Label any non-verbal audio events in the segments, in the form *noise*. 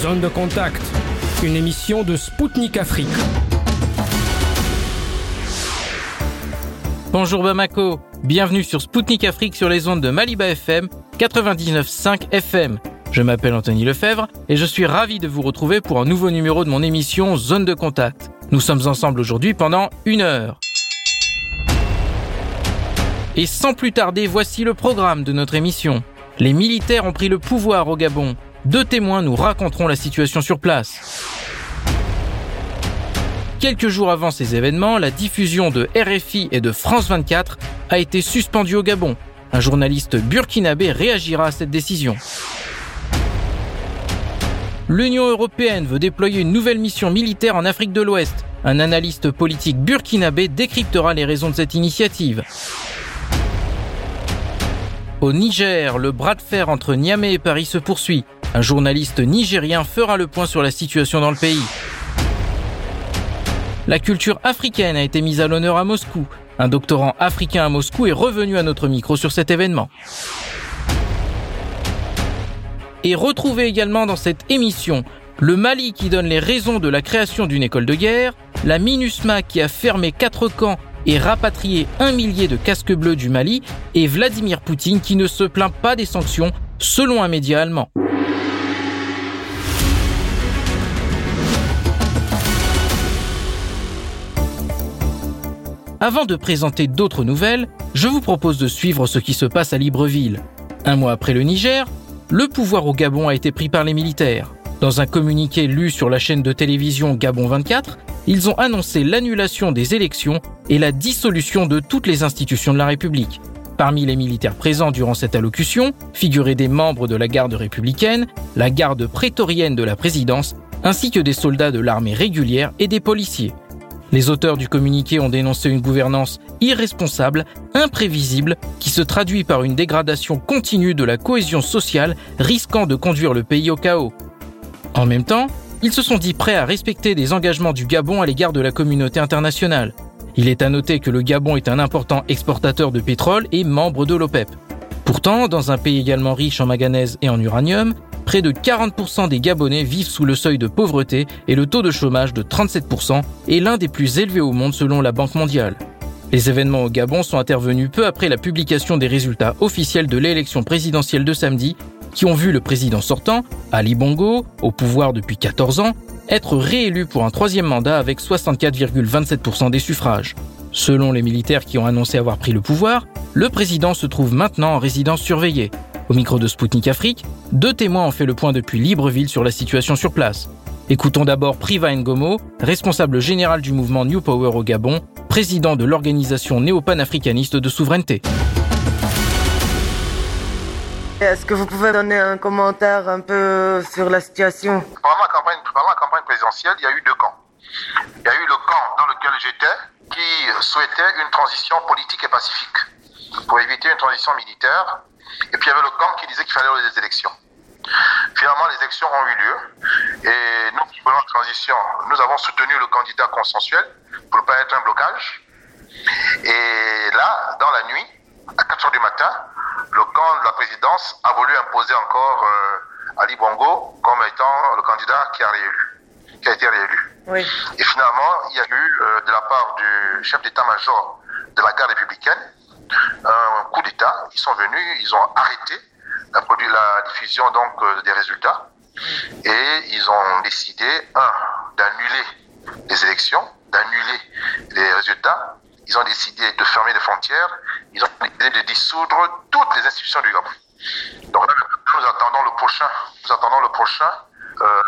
Zone de contact, une émission de Spoutnik Afrique. Bonjour Bamako, bienvenue sur Spoutnik Afrique sur les ondes de Maliba FM 99.5 FM. Je m'appelle Anthony Lefebvre et je suis ravi de vous retrouver pour un nouveau numéro de mon émission Zone de contact. Nous sommes ensemble aujourd'hui pendant une heure. Et sans plus tarder, voici le programme de notre émission. Les militaires ont pris le pouvoir au Gabon. Deux témoins nous raconteront la situation sur place. Quelques jours avant ces événements, la diffusion de RFI et de France 24 a été suspendue au Gabon. Un journaliste burkinabé réagira à cette décision. L'Union européenne veut déployer une nouvelle mission militaire en Afrique de l'Ouest. Un analyste politique burkinabé décryptera les raisons de cette initiative. Au Niger, le bras de fer entre Niamey et Paris se poursuit. Un journaliste nigérien fera le point sur la situation dans le pays. La culture africaine a été mise à l'honneur à Moscou. Un doctorant africain à Moscou est revenu à notre micro sur cet événement. Et retrouvez également dans cette émission le Mali qui donne les raisons de la création d'une école de guerre, la MINUSMA qui a fermé quatre camps et rapatrié un millier de casques bleus du Mali, et Vladimir Poutine qui ne se plaint pas des sanctions, selon un média allemand. Avant de présenter d'autres nouvelles, je vous propose de suivre ce qui se passe à Libreville. Un mois après le Niger, le pouvoir au Gabon a été pris par les militaires. Dans un communiqué lu sur la chaîne de télévision Gabon 24, ils ont annoncé l'annulation des élections et la dissolution de toutes les institutions de la République. Parmi les militaires présents durant cette allocution figuraient des membres de la garde républicaine, la garde prétorienne de la présidence, ainsi que des soldats de l'armée régulière et des policiers. Les auteurs du communiqué ont dénoncé une gouvernance irresponsable, imprévisible, qui se traduit par une dégradation continue de la cohésion sociale, risquant de conduire le pays au chaos. En même temps, ils se sont dit prêts à respecter des engagements du Gabon à l'égard de la communauté internationale. Il est à noter que le Gabon est un important exportateur de pétrole et membre de l'OPEP. Pourtant, dans un pays également riche en manganèse et en uranium, près de 40% des Gabonais vivent sous le seuil de pauvreté et le taux de chômage de 37% est l'un des plus élevés au monde selon la Banque mondiale. Les événements au Gabon sont intervenus peu après la publication des résultats officiels de l'élection présidentielle de samedi qui ont vu le président sortant, Ali Bongo, au pouvoir depuis 14 ans, être réélu pour un troisième mandat avec 64,27% des suffrages. Selon les militaires qui ont annoncé avoir pris le pouvoir, le président se trouve maintenant en résidence surveillée. Au micro de Spoutnik Afrique, deux témoins ont fait le point depuis Libreville sur la situation sur place. Écoutons d'abord Priva Ngomo, responsable général du mouvement New Power au Gabon, président de l'organisation néo-panafricaniste de souveraineté. Est-ce que vous pouvez donner un commentaire un peu sur la situation? Pendant la, campagne, pendant la campagne présidentielle, il y a eu deux camps. Il y a eu le camp dans lequel j'étais qui souhaitait une transition politique et pacifique pour éviter une transition militaire. Et puis il y avait le camp qui disait qu'il fallait des élections. Finalement, les élections ont eu lieu et nous qui voulons la transition, nous avons soutenu le candidat consensuel pour ne pas être un blocage. Et là, dans la nuit, à 4 heures du matin, le camp de la présidence a voulu imposer encore euh, Ali Bongo comme étant le candidat qui a, réélu, qui a été réélu. Oui. Et finalement, il y a eu euh, de la part du chef d'état-major de la garde républicaine un coup d'État. Ils sont venus, ils ont arrêté la, diffusion donc euh, des résultats et ils ont décidé un d'annuler les élections, d'annuler les résultats. Ils ont décidé de fermer les frontières. Ils ont décidé de dissoudre toutes les institutions du Gabon. Donc là, nous attendons le prochain, nous attendons le prochain, euh,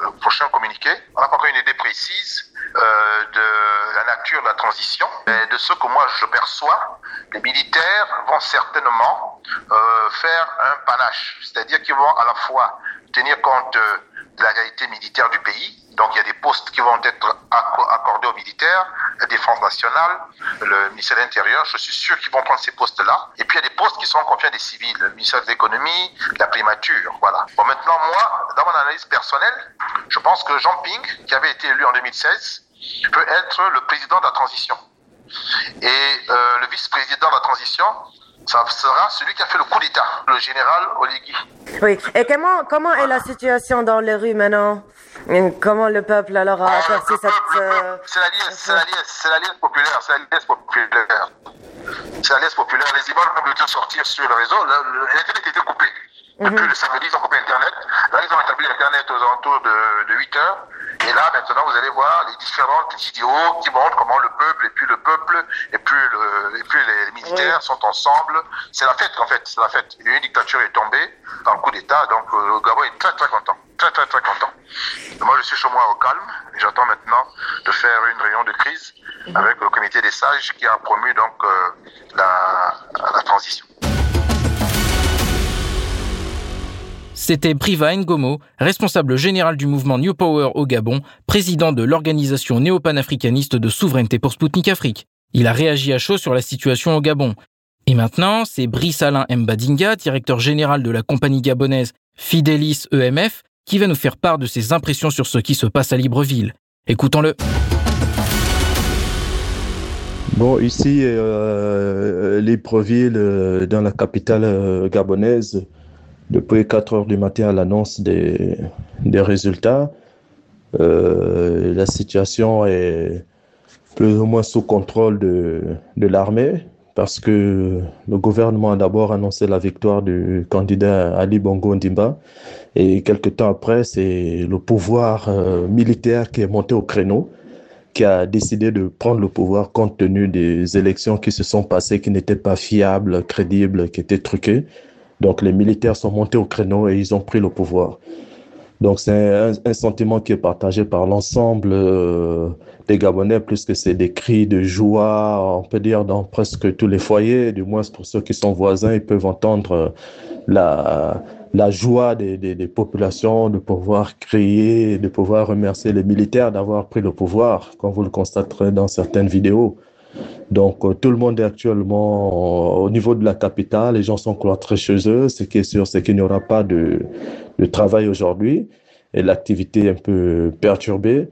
le prochain communiqué. On n'a pas encore une idée précise euh, de la nature de la transition, mais de ce que moi je perçois, les militaires vont certainement euh, faire un panache, c'est-à-dire qu'ils vont à la fois tenir compte de la réalité militaire du pays, donc il y a des postes qui vont être accordés aux militaires, la défense nationale, le ministère de l'Intérieur, je suis sûr qu'ils vont prendre ces postes-là. Et puis il y a des postes qui sont confiés à des civils, le ministère de l'économie, la primature, voilà. Bon maintenant moi, dans mon analyse personnelle, je pense que Jean Ping, qui avait été élu en 2016, peut être le président de la transition. Et euh, le vice-président de la transition ça sera celui qui a fait le coup d'État, le général Oligui. Oui. Et comment, comment est la situation dans les rues maintenant? Comment le peuple alors a aperçu cette... Euh, c'est la liesse, c'est la liesse, c'est la liesse populaire, c'est la liesse populaire. C'est la liesse populaire. Les immeubles ont pu sortir sur le réseau. L'internet était coupé. Depuis mhm. le samedi, ils ont coupé Internet. Là, ils ont établi Internet aux alentours de, de 8 heures. Et là, maintenant, vous allez voir les différentes vidéos qui montrent comment le peuple et puis le peuple et puis, le, et puis les militaires sont ensemble. C'est la fête, en fait. C'est la fête. Une dictature est tombée dans le coup d'État. Donc, euh, le Gabon est très, très content. Très, très, très content. moi, je suis chez moi au calme et j'attends maintenant de faire une réunion de crise mhm. avec le comité des sages qui a promu donc euh, la, la transition. C'était Briva Ngomo, responsable général du mouvement New Power au Gabon, président de l'organisation néo-panafricaniste de souveraineté pour Sputnik Afrique. Il a réagi à chaud sur la situation au Gabon. Et maintenant, c'est Brice Alain Mbadinga, directeur général de la compagnie gabonaise Fidelis EMF, qui va nous faire part de ses impressions sur ce qui se passe à Libreville. Écoutons-le. Bon, ici, euh, Libreville, euh, dans la capitale euh, gabonaise, depuis 4 heures du matin à l'annonce des, résultats. Euh, la situation est plus ou moins sous contrôle de, de l'armée parce que le gouvernement a d'abord annoncé la victoire du candidat Ali Bongo Ndimba et quelques temps après, c'est le pouvoir euh, militaire qui est monté au créneau qui a décidé de prendre le pouvoir compte tenu des élections qui se sont passées, qui n'étaient pas fiables, crédibles, qui étaient truquées. Donc les militaires sont montés au créneau et ils ont pris le pouvoir. Donc c'est un, sentiment qui est partagé par l'ensemble euh, des Gabonais, puisque c'est des cris de joie, on peut dire, dans presque tous les foyers, du moins pour ceux qui sont voisins, ils peuvent entendre euh, la, la joie des, des, des populations de pouvoir crier, de pouvoir remercier les militaires d'avoir pris le pouvoir, comme vous le constaterez dans certaines vidéos. Donc, euh, tout le monde est actuellement euh, au niveau de la capitale. Les gens sont cloîtrés chez eux. Ce qui est sûr, c'est qu'il n'y aura pas de, de travail aujourd'hui et l'activité est un peu perturbée.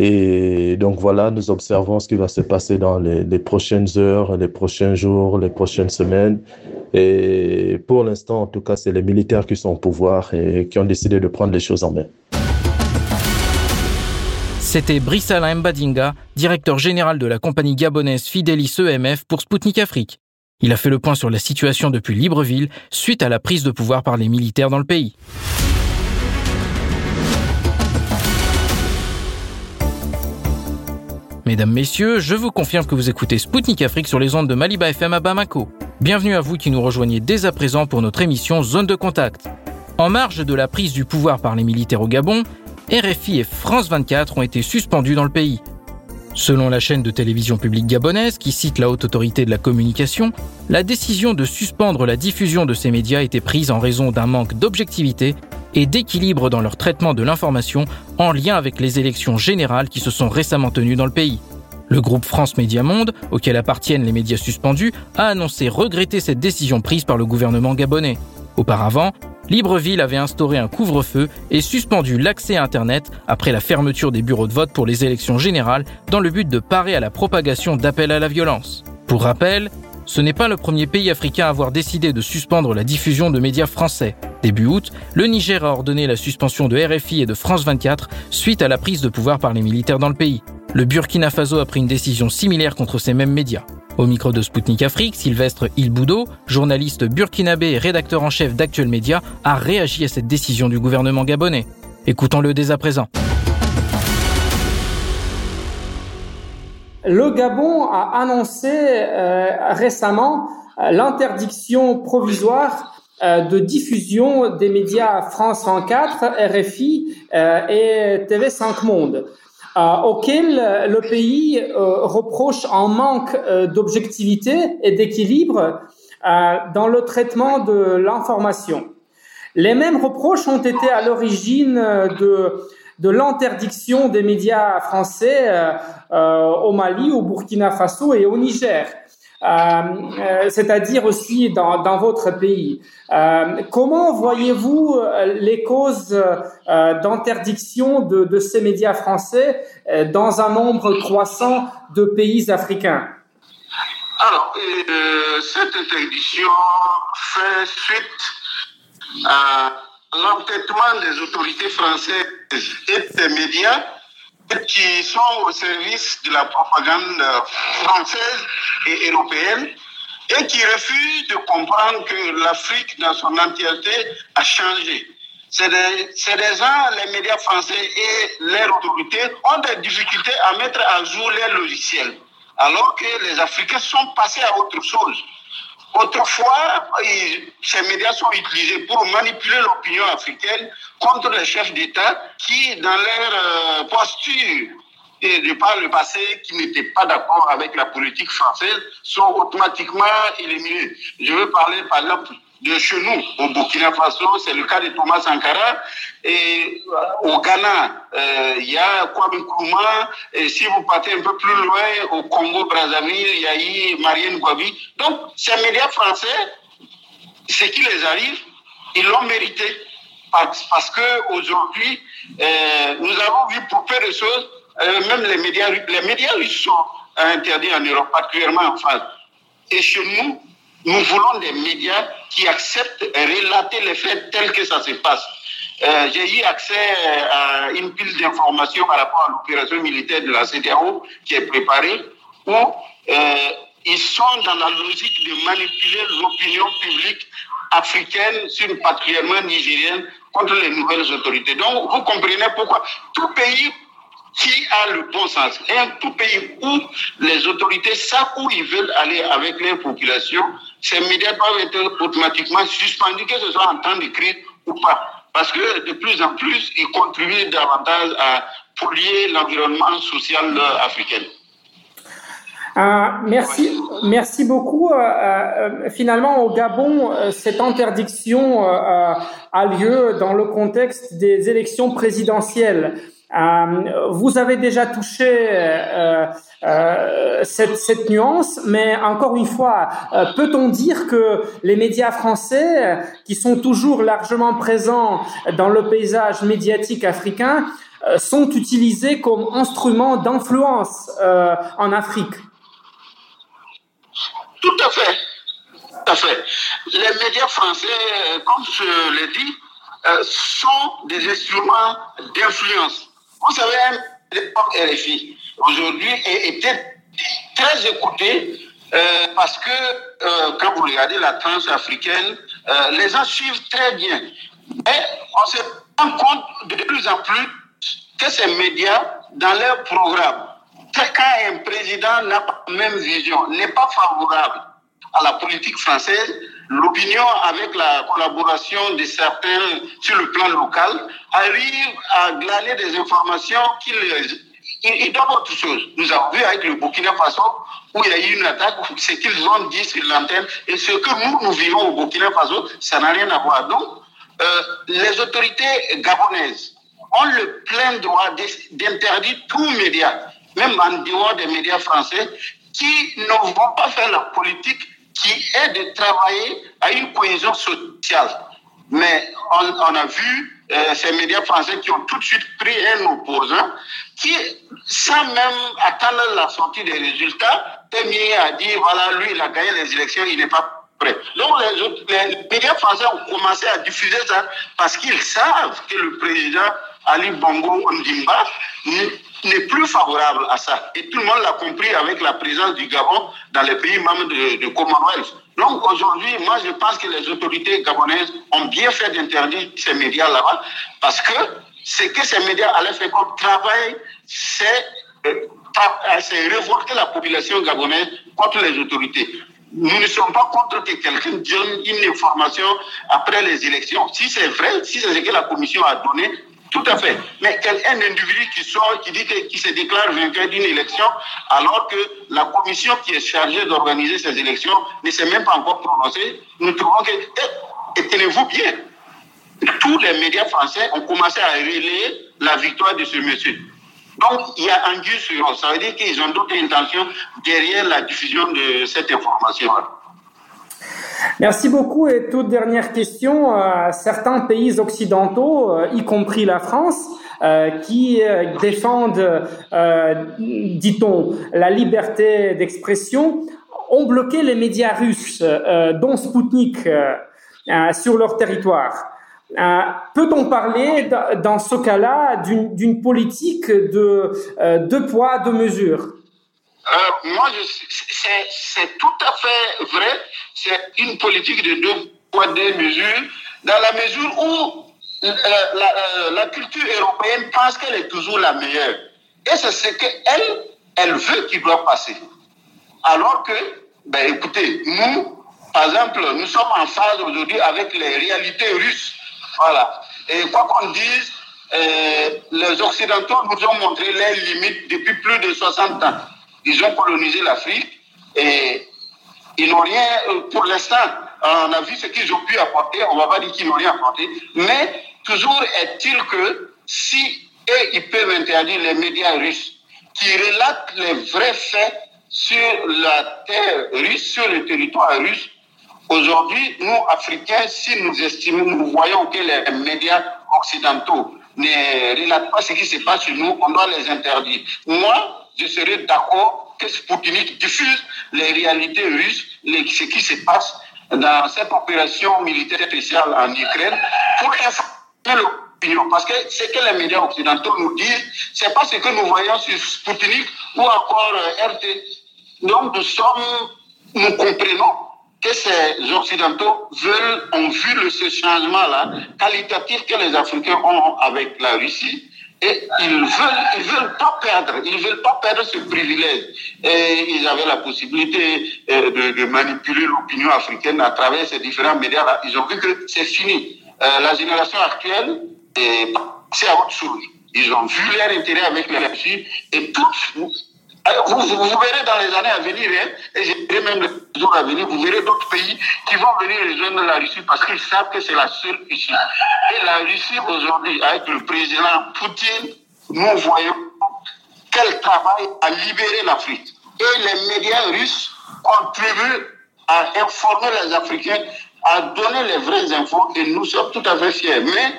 Et donc voilà, nous observons ce qui va se passer dans les, les, prochaines heures, les prochains jours, les prochaines semaines. Et pour l'instant, en tout cas, c'est les militaires qui sont au pouvoir et qui ont décidé de prendre les choses en main. C'était Brice Alain Mbadinga, directeur général de la compagnie gabonaise Fidelis EMF pour Sputnik Afrique. Il a fait le point sur la situation depuis Libreville suite à la prise de pouvoir par les militaires dans le pays. Mesdames, Messieurs, je vous confirme que vous écoutez Spoutnik Afrique sur les ondes de Maliba FM à Bamako. Bienvenue à vous qui nous rejoignez dès à présent pour notre émission Zone de contact. En marge de la prise du pouvoir par les militaires au Gabon, RFI et France 24 ont été suspendus dans le pays. Selon la chaîne de télévision publique gabonaise, qui cite la haute autorité de la communication, la décision de suspendre la diffusion de ces médias été prise en raison d'un manque d'objectivité et d'équilibre dans leur traitement de l'information en lien avec les élections générales qui se sont récemment tenues dans le pays. Le groupe France Média Monde, auquel appartiennent les médias suspendus, a annoncé regretter cette décision prise par le gouvernement gabonais. Auparavant, Libreville avait instauré un couvre-feu et suspendu l'accès à Internet après la fermeture des bureaux de vote pour les élections générales dans le but de parer à la propagation d'appels à la violence. Pour rappel, ce n'est pas le premier pays africain à avoir décidé de suspendre la diffusion de médias français. Début août, le Niger a ordonné la suspension de RFI et de France 24 suite à la prise de pouvoir par les militaires dans le pays. Le Burkina Faso a pris une décision similaire contre ces mêmes médias. Au micro de Spoutnik Afrique, Sylvestre Ilboudo, journaliste burkinabé et rédacteur en chef d'Actuel Média, a réagi à cette décision du gouvernement gabonais. Écoutons-le dès à présent. Le Gabon a annoncé euh, récemment euh, l'interdiction provisoire euh, de diffusion des médias France 24, RFI et TV5 Monde. Euh, auquel euh, le pays euh, reproche un manque d'objectivité et d'équilibre dans le traitement de l'information. Les mêmes reproches ont été à l'origine de, de l'interdiction des médias français au Mali, au Burkina Faso et au Niger. Euh, euh, c'est-à-dire aussi dans, votre pays. Euh, comment voyez-vous les causes d'interdiction de, de, ces médias français dans un nombre croissant de pays africains? Alors, cette interdiction fait suite à l'entêtement des autorités françaises et des médias qui sont au service de la propagande française et européenne et qui refusent de comprendre que l'Afrique dans son entièreté a changé. C'est des, des, gens, les médias français et leurs autorités ont des difficultés à mettre à jour les logiciels, alors que les Africains sont passés à autre chose. Autrefois, ces médias sont utilisés pour manipuler l'opinion africaine contre les chefs d'État qui, dans leur euh, posture et de par le passé, qui n'étaient pas d'accord avec la politique française, sont automatiquement éliminés. Je veux parler par exemple de chez nous, au Burkina Faso, c'est le cas de Thomas Sankara. Et euh, au Ghana, euh, il y a Kwame Nkrumah. Et si vous partez un peu plus loin, au Congo-Brazzaville, il y a Marianne Gwabi. Donc, ces médias français, ce qui les arrive, ils l'ont mérité. Parce, parce que euh, nous avons vu pour peu de choses, même les médias, les médias russes sont interdits en Europe, particulièrement en France. Et chez nous, nous voulons des médias qui acceptent de relater les faits tels que ça se passe. Euh, J'ai eu accès à une pile d'informations par rapport à l'opération militaire de la CDAO qui est préparée, où euh, ils sont dans la logique de manipuler l'opinion publique africaine, sur particulièrement nigérienne, contre les nouvelles autorités. Donc, vous comprenez pourquoi tout pays qui a le bon sens. Et un tout pays où les autorités savent où ils veulent aller avec les populations, ces médias doivent être automatiquement suspendus, que ce soit en temps de crise ou pas. Parce que de plus en plus, ils contribuent davantage à polluer l'environnement social africain. Euh, merci, merci beaucoup. Euh, euh, finalement, au Gabon, euh, cette interdiction euh, a lieu dans le contexte des élections présidentielles. Euh, vous avez déjà touché euh, euh, cette, nuance, mais encore une fois, peut-on dire que les médias français, qui sont toujours largement présents dans le paysage médiatique africain, sont utilisés comme instruments d'influence en Afrique? Tout à fait. Tout à fait. Les médias français, comme je l'ai dit, sont des instruments d'influence vous savez, l'époque RFI, aujourd'hui, était très écouté euh, parce que euh, quand vous regardez la tranche africaine, euh, les gens suivent très bien. Mais on se rend compte de plus en plus que ces médias, dans leur programme, quand un président n'a pas la même vision, n'est pas favorable à la politique française, l'opinion avec la collaboration de certains sur le plan local arrive à glaner des informations qui ils, donnent autre chose. Nous avons vu avec le Burkina Faso où il y a eu une attaque, ce qu'ils ont dit sur l'antenne et ce que nous, nous vivons au Burkina Faso, ça n'a rien à voir. Donc, euh, les autorités gabonaises ont le plein droit d'interdire tous médias, même en dehors des médias français, qui ne vont pas faire la politique qui est de travailler à une cohésion sociale. Mais on, a vu euh, ces médias français qui ont tout de suite pris un opposant qui, sans même attendre la sortie des résultats, est à dire, voilà, lui, il a gagné les élections, il n'est pas prêt. Donc les, les médias français ont commencé à diffuser ça parce qu'ils savent que le président Ali Bongo Ondimba n'est plus favorable à ça. Et tout le monde l'a compris avec la présence du Gabon dans les pays membres de, Commonwealth. Donc aujourd'hui, moi je pense que les autorités gabonaises ont bien fait d'interdire ces médias là-bas parce que ce que ces médias allaient faire comme c'est euh, euh révolter la population gabonaise contre les autorités. Nous ne sommes pas contre que quelqu'un donne une information après les élections. Si c'est vrai, si c'est ce que la commission a donné, tout à fait. Mais quel un individu qui sort, qui dit qui se déclare vainqueur d'une élection, alors que la commission qui est chargée d'organiser ces élections ne s'est même pas encore prononcée, nous trouvons que, et, tenez-vous bien, tous les médias français ont commencé à relayer la victoire de ce monsieur. Donc, il y a un sur Ça veut dire qu'ils ont d'autres intentions derrière la diffusion de cette information. Merci beaucoup. Et toute dernière question, euh, certains pays occidentaux, euh, y compris la France, euh, qui défendent, dit-on, la liberté d'expression, ont bloqué les médias russes, dont Sputnik, sur leur territoire. Peut-on parler dans ce cas-là d'une politique de deux poids, deux mesures? Moi, c'est tout à fait vrai. C'est une politique de deux poids, deux mesures, dans la mesure où la, la, culture européenne pense qu'elle est toujours la meilleure. Et c'est ce qu'elle, elle veut qu'il doit passer. Alors que, ben écoutez, nous, par exemple, nous sommes en phase aujourd'hui avec les réalités russes. Voilà. Et quoi qu'on dise, euh, les Occidentaux nous ont montré leurs limites depuis plus de 60 ans. Ils ont colonisé l'Afrique et ils n'ont rien, euh, pour l'instant, on a vu ce qu'ils ont pu apporter, on ne va pas dire qu'ils n'ont rien apporté, mais toujours est-il que si eux, ils peuvent interdire les médias russes qui relatent les vrais faits sur la terre russe, sur le territoire russe, aujourd'hui, nous, Africains, si nous estimons, nous voyons que les médias occidentaux ne relatent pas ce qui se passe sur nous, on doit les interdire. Moi, je serais d'accord que Sputnik diffuse les réalités russes, ce qui se passe dans cette opération militaire spéciale en Ukraine pour informer l'opinion. Parce que ce que les médias occidentaux nous disent, c'est pas ce que nous voyons sur Sputnik ou encore euh, RT. Donc nous sommes, nous comprenons que ces Occidentaux veulent, ont vu ce changement-là qualitatif que les Africains ont avec la Russie et ils veulent, ils veulent pas perdre, ils veulent pas perdre ce privilège. Et ils avaient la possibilité euh, de, de manipuler l'opinion africaine à travers ces différents médias-là. Ils ont vu que c'est fini. Euh, la génération actuelle est passée à autre chose. Ils ont vu leur intérêt avec les Russie et vous, verrez dans les années à venir, hein, et j'ai même les jours à venir, vous verrez d'autres pays qui vont venir rejoindre la Russie parce qu'ils savent que c'est la seule issue. Et la Russie aujourd'hui, avec le président Poutine, nous voyons qu'elle travaille à libérer l'Afrique. Et les médias russes contribuent à informer les Africains, à donner les vraies infos, et nous sommes tout à fait fiers. Mais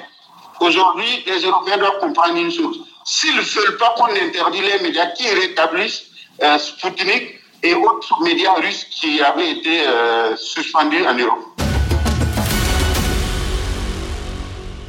aujourd'hui, les Européens doivent comprendre une chose S'ils ne veulent pas qu'on interdise les médias qui rétablissent euh, Sputnik et autres médias russes qui avaient été euh, suspendus en Europe.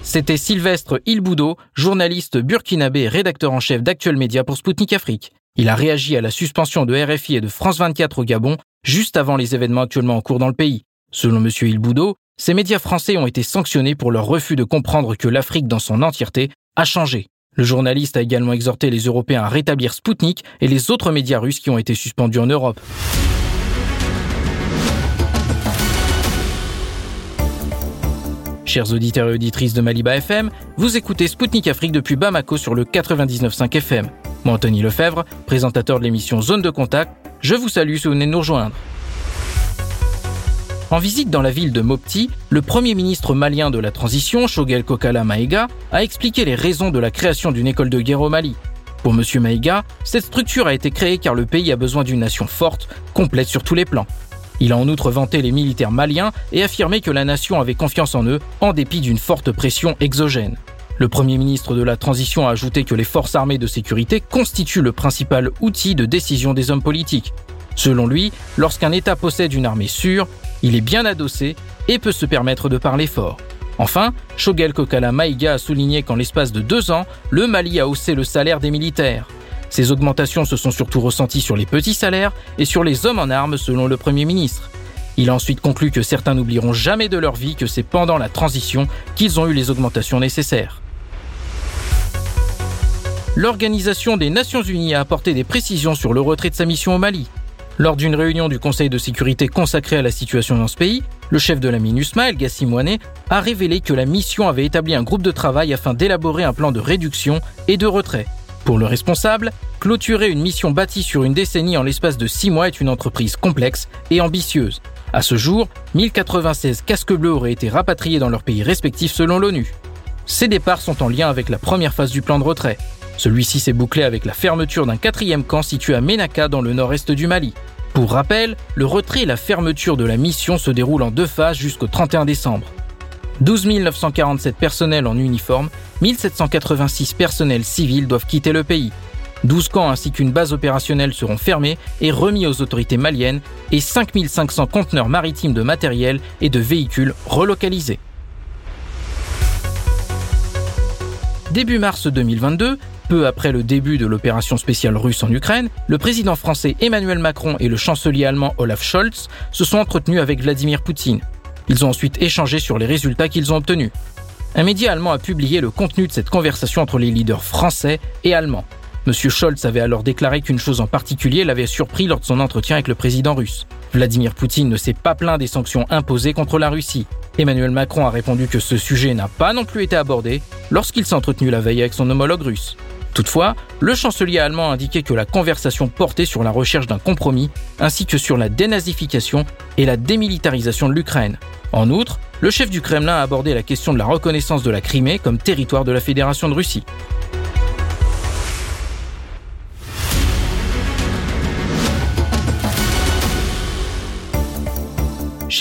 C'était Sylvestre Ilboudo, journaliste burkinabé et rédacteur en chef d'Actuel Média pour Sputnik Afrique. Il a réagi à la suspension de RFI et de France 24 au Gabon juste avant les événements actuellement en cours dans le pays. Selon M. Ilboudo, ces médias français ont été sanctionnés pour leur refus de comprendre que l'Afrique dans son entièreté a changé le journaliste a également exhorté les Européens à rétablir Sputnik et les autres médias russes qui ont été suspendus en Europe. Chers auditeurs et auditrices de Maliba FM, vous écoutez Spoutnik Afrique depuis Bamako sur le 99.5 FM. Moi, Anthony Lefebvre, présentateur de l'émission Zone de Contact, je vous salue si vous venez de nous rejoindre. En visite dans la ville de Mopti, le premier ministre malien de la transition, Shogel Kokala Maïga, a expliqué les raisons de la création d'une école de guerre au Mali. Pour M. Maïga, cette structure a été créée car le pays a besoin d'une nation forte, complète sur tous les plans. Il a en outre vanté les militaires maliens et affirmé que la nation avait confiance en eux en dépit d'une forte pression exogène. Le Premier ministre de la Transition a ajouté que les forces armées de sécurité constituent le principal outil de décision des hommes politiques. Selon lui, lorsqu'un État possède une armée sûre, il est bien adossé et peut se permettre de parler fort. Enfin, Shogel Kokala Maïga a souligné qu'en l'espace de deux ans, le Mali a haussé le salaire des militaires. Ces augmentations se sont surtout ressenties sur les petits salaires et sur les hommes en armes selon le Premier ministre. Il a ensuite conclu que certains n'oublieront jamais de leur vie que c'est pendant la transition qu'ils ont eu les augmentations nécessaires. L'Organisation des Nations Unies a apporté des précisions sur le retrait de sa mission au Mali. Lors d'une réunion du Conseil de sécurité consacrée à la situation dans ce pays, le chef de la MINUSMA, El Gassimouane, a révélé que la mission avait établi un groupe de travail afin d'élaborer un plan de réduction et de retrait. Pour le responsable, clôturer une mission bâtie sur une décennie en l'espace de six mois est une entreprise complexe et ambitieuse. À ce jour, 1096 casques bleus auraient été rapatriés dans leurs pays respectifs selon l'ONU. Ces départs sont en lien avec la première phase du plan de retrait. Celui-ci s'est bouclé avec la fermeture d'un quatrième camp situé à Ménaka dans le nord-est du Mali. Pour rappel, le retrait et la fermeture de la mission se déroulent en deux phases jusqu'au 31 décembre. 12 947 personnels en uniforme, 1786 personnels civils doivent quitter le pays. 12 camps ainsi qu'une base opérationnelle seront fermés et remis aux autorités maliennes et 5500 conteneurs maritimes de matériel et de véhicules relocalisés. Début mars 2022, peu après le début de l'opération spéciale russe en Ukraine, le président français Emmanuel Macron et le chancelier allemand Olaf Scholz se sont entretenus avec Vladimir Poutine. Ils ont ensuite échangé sur les résultats qu'ils ont obtenus. Un média allemand a publié le contenu de cette conversation entre les leaders français et allemands. M. Scholz avait alors déclaré qu'une chose en particulier l'avait surpris lors de son entretien avec le président russe. Vladimir Poutine ne s'est pas plaint des sanctions imposées contre la Russie. Emmanuel Macron a répondu que ce sujet n'a pas non plus été abordé lorsqu'il s'est entretenu la veille avec son homologue russe. Toutefois, le chancelier allemand a indiqué que la conversation portait sur la recherche d'un compromis, ainsi que sur la dénazification et la démilitarisation de l'Ukraine. En outre, le chef du Kremlin a abordé la question de la reconnaissance de la Crimée comme territoire de la Fédération de Russie.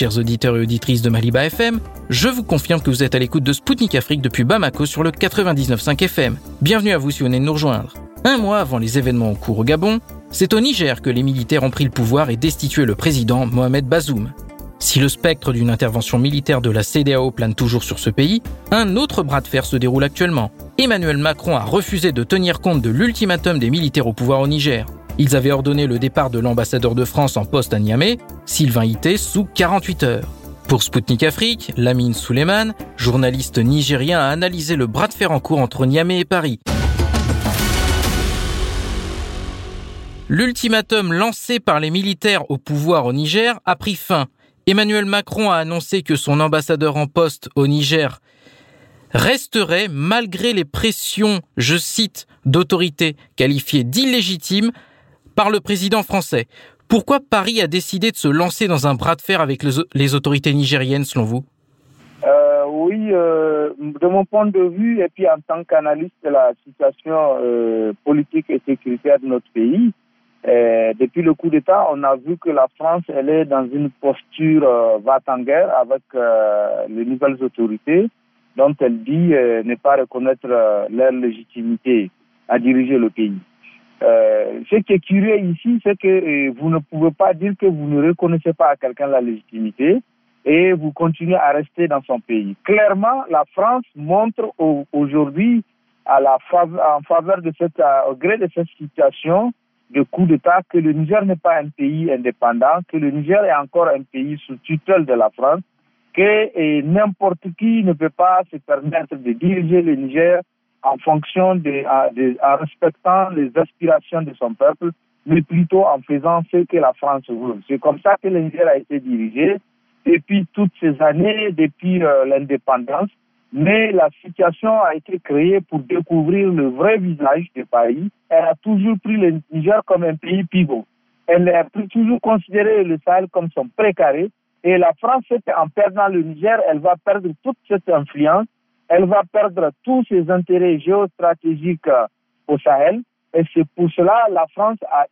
Chers auditeurs et auditrices de Maliba FM, je vous confirme que vous êtes à l'écoute de Spoutnik Afrique depuis Bamako sur le 99.5 FM. Bienvenue à vous si vous venez de nous rejoindre. Un mois avant les événements en cours au Gabon, c'est au Niger que les militaires ont pris le pouvoir et destitué le président Mohamed Bazoum. Si le spectre d'une intervention militaire de la CDAO plane toujours sur ce pays, un autre bras de fer se déroule actuellement. Emmanuel Macron a refusé de tenir compte de l'ultimatum des militaires au pouvoir au Niger. Ils avaient ordonné le départ de l'ambassadeur de France en poste à Niamey, Sylvain Ité, sous 48 heures. Pour Sputnik Afrique, Lamine Souleyman, journaliste nigérien, a analysé le bras de fer en cours entre Niamey et Paris. L'ultimatum lancé par les militaires au pouvoir au Niger a pris fin. Emmanuel Macron a annoncé que son ambassadeur en poste au Niger resterait malgré les pressions, je cite, d'autorités qualifiées d'illégitimes par le président français. Pourquoi Paris a décidé de se lancer dans un bras de fer avec les autorités nigériennes, selon vous? Euh, Oui, euh, de mon point de vue, et puis en tant qu'analyste de la situation euh, politique et sécuritaire de notre pays, depuis le coup d'État, on a vu que la France, elle est dans une posture va-t-en-guerre avec les nouvelles autorités dont elle dit ne pas reconnaître leur légitimité à diriger le pays. Euh, ce qui est curieux ici, c'est que euh, vous ne pouvez pas dire que vous ne reconnaissez pas à quelqu'un la légitimité et vous continuez à rester dans son pays. Clairement, la France montre aujourd'hui à la en faveur de cette, au gré de cette situation de coup d'État que le Niger n'est pas un pays indépendant, que le Niger est encore un pays sous tutelle de la France, que n'importe qui ne peut pas se permettre de diriger le Niger en fonction de, en respectant les aspirations de son peuple, mais plutôt en faisant ce que la France veut. C'est comme ça que le a été dirigé depuis toutes ces années, depuis euh, l'indépendance. Mais la situation a été créée pour découvrir le vrai visage du pays. Elle a toujours pris le Niger comme un pays pivot. Elle a toujours considéré le Sahel comme son précaré. Et la France, en perdant le Niger, elle va perdre toute cette influence elle va perdre tous ses intérêts géostratégiques au Sahel. Et c'est pour cela que la France a,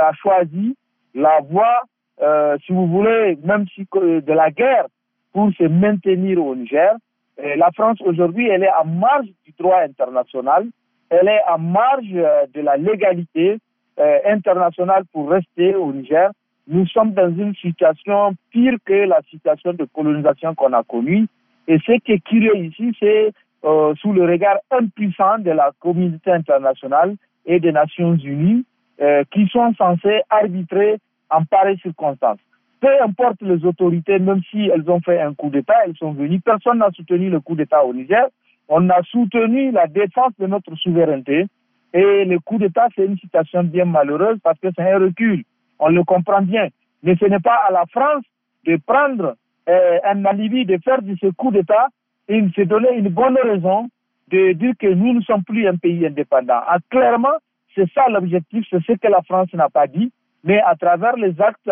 a choisi la voie, euh, si vous voulez, même si de la guerre pour se maintenir au Niger. Et la France aujourd'hui, elle est en marge du droit international. Elle est en marge euh, de la légalité euh, internationale pour rester au Niger. Nous sommes dans une situation pire que la situation de colonisation qu'on a connue. Et ce qui est curieux ici, c'est euh, sous le regard impuissant de la communauté internationale et des Nations Unies euh, qui sont censées arbitrer en pareilles circonstances. Peu importe les autorités, même si elles ont fait un coup d'État, elles sont venues. Personne n'a soutenu le coup d'État au Niger. On a soutenu la défense de notre souveraineté. Et le coup d'État, c'est une situation bien malheureuse parce que c'est un recul. On le comprend bien. Mais ce n'est pas à la France de prendre euh, un alibi de faire de ce coup d'État et se donner une bonne raison de dire que nous ne sommes plus un pays indépendant. Ah, clairement, c'est ça l'objectif, c'est ce que la France n'a pas dit, mais à travers les actes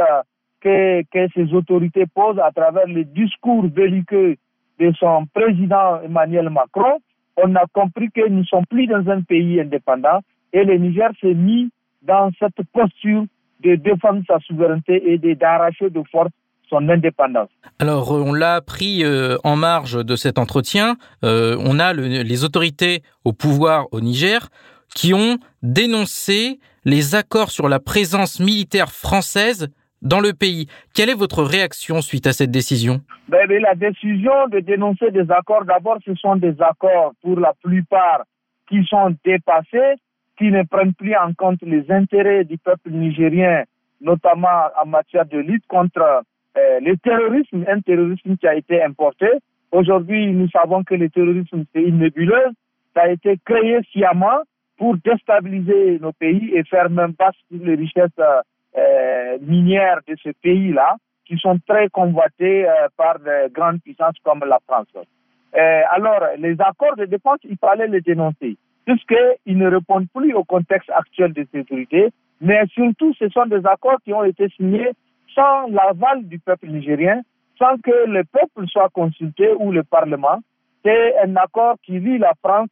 que, que ces autorités posent, à travers les discours belliqueux de son président Emmanuel Macron, on a compris que nous ne sommes plus dans un pays indépendant et le Niger s'est mis dans cette posture de défendre sa souveraineté et d'arracher de force son indépendance. Alors, euh, on l'a appris euh, en marge de cet entretien. Euh, on a les autorités au pouvoir au Niger qui ont dénoncé les accords sur la présence militaire française dans le pays. Quelle est votre réaction suite à cette décision? Ben, La décision de dénoncer des accords, d'abord, ce sont des accords pour la plupart qui sont dépassés, qui ne prennent plus en compte les intérêts du peuple nigérien, notamment en matière de lutte contre euh, le terrorisme, un terrorisme qui a été importé. Aujourd'hui, nous savons que le terrorisme, c'est une nébuleuse. Ça a été créé sciemment pour déstabiliser nos pays et faire même pas les richesses euh, minières de ce pays-là, qui sont très convoitées euh, par de grandes puissances comme la France. Alors, les accords de défense, il fallait les dénoncer, puisqu'ils ne répondent plus au contexte actuel de sécurité, mais surtout, ce sont des accords qui ont été signés sans l'aval du peuple nigérien, sans que le peuple soit consulté ou le Parlement. C'est un accord qui lie la France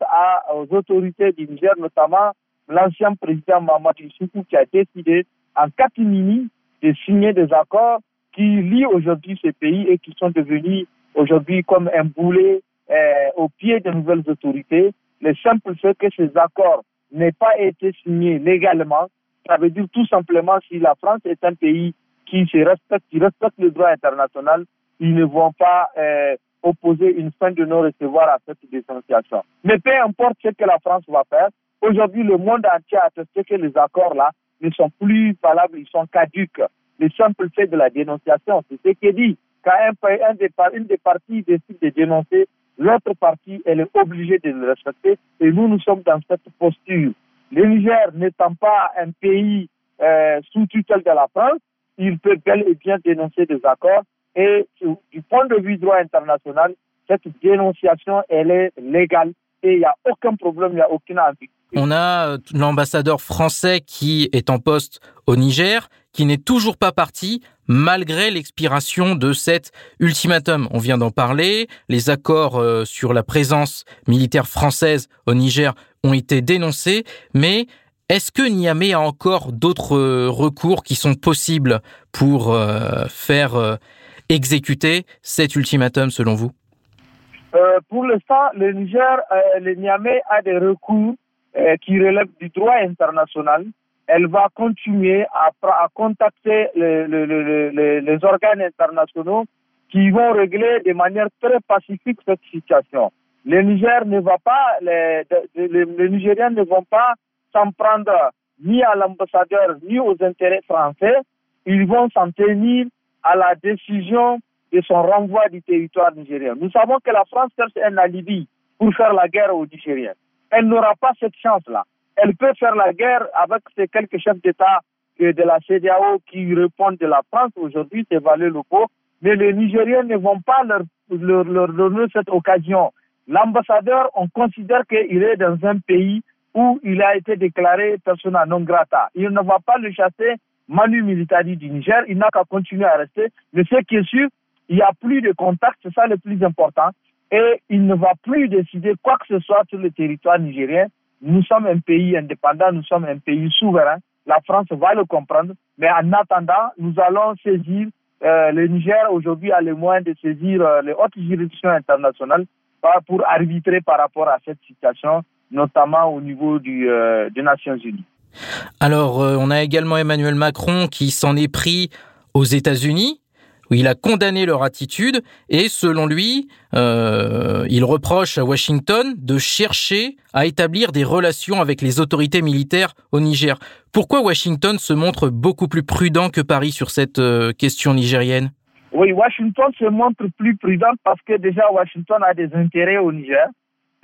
aux autorités du Niger, notamment l'ancien président Mamadou Issoukou qui a décidé en catimini de signer des accords qui lient aujourd'hui ces pays et qui sont devenus aujourd'hui comme un boulet euh, au pied de nouvelles autorités. Le simple fait que ces accords n'aient pas été signés légalement, ça veut dire tout simplement si la France est un pays qui se respecte, qui respecte le droit international, ils ne vont pas euh, opposer une fin de non-recevoir à cette dénonciation. Mais peu importe ce que la France va faire, aujourd'hui le monde entier a attesté que les accords-là ne sont plus valables, ils sont caduques. Le simple fait de la dénonciation, c'est ce qui est dit. Quand un, un une des parties décide de dénoncer, l'autre partie, elle est obligée de le respecter. Et nous, nous sommes dans cette posture. Le Niger n'étant pas un pays euh, sous tutelle de la France, il peut bel et bien dénoncer des accords. Et du point de vue droit international, cette dénonciation, elle est légale et il n'y a aucun problème, il n'y a aucune ambiguïté. On a euh, l'ambassadeur français qui est en poste au Niger, qui n'est toujours pas parti malgré l'expiration de cet ultimatum. On vient d'en parler, les accords euh, sur la présence militaire française au Niger ont été dénoncés, mais est-ce que Niamey a encore d'autres euh, recours qui sont possibles pour faire exécuter cet ultimatum selon vous? Pour le Niger, le Niamey a des recours euh, qui relève du droit international, elle va continuer à, contacter les, organes internationaux qui vont régler de manière très pacifique cette situation. Le Niger ne va les Nigériens ne vont pas s'en prendre ni à l'ambassadeur ni aux intérêts français. Ils vont s'en tenir à la décision de son renvoi du territoire nigérien. Nous savons que la France cherche un alibi pour faire la guerre aux Nigériens elle n'aura pas cette chance-là. Elle peut faire la guerre avec ces quelques chefs d'État de la CDAO qui répondent de la France aujourd'hui, c'est valeurs locaux, mais les Nigériens ne vont pas leur, leur, donner cette occasion. L'ambassadeur, on considère qu'il est dans un pays où il a été déclaré persona non grata. Il ne va pas le chasser manu militari du Niger, il n'a qu'à continuer à rester. Mais ce qui est sûr, il n'y a plus de contact, c'est ça le plus important et il ne va plus décider quoi que ce soit sur le territoire nigérien. Nous sommes un pays indépendant, nous sommes un pays souverain. La France va le comprendre, mais en attendant, nous allons saisir, euh, le Niger aujourd'hui a les moyens de saisir euh, les hautes juridictions internationales pour arbitrer par rapport à cette situation, notamment au niveau du, euh, des Nations Unies. Alors, on a également Emmanuel Macron qui s'en est pris aux États-Unis où il a condamné leur attitude et selon lui, euh, il reproche à Washington de chercher à établir des relations avec les autorités militaires au Niger. Pourquoi Washington se montre beaucoup plus prudent que Paris sur cette euh, question nigérienne? Oui, Washington se montre plus prudent parce que déjà Washington a des intérêts au Niger.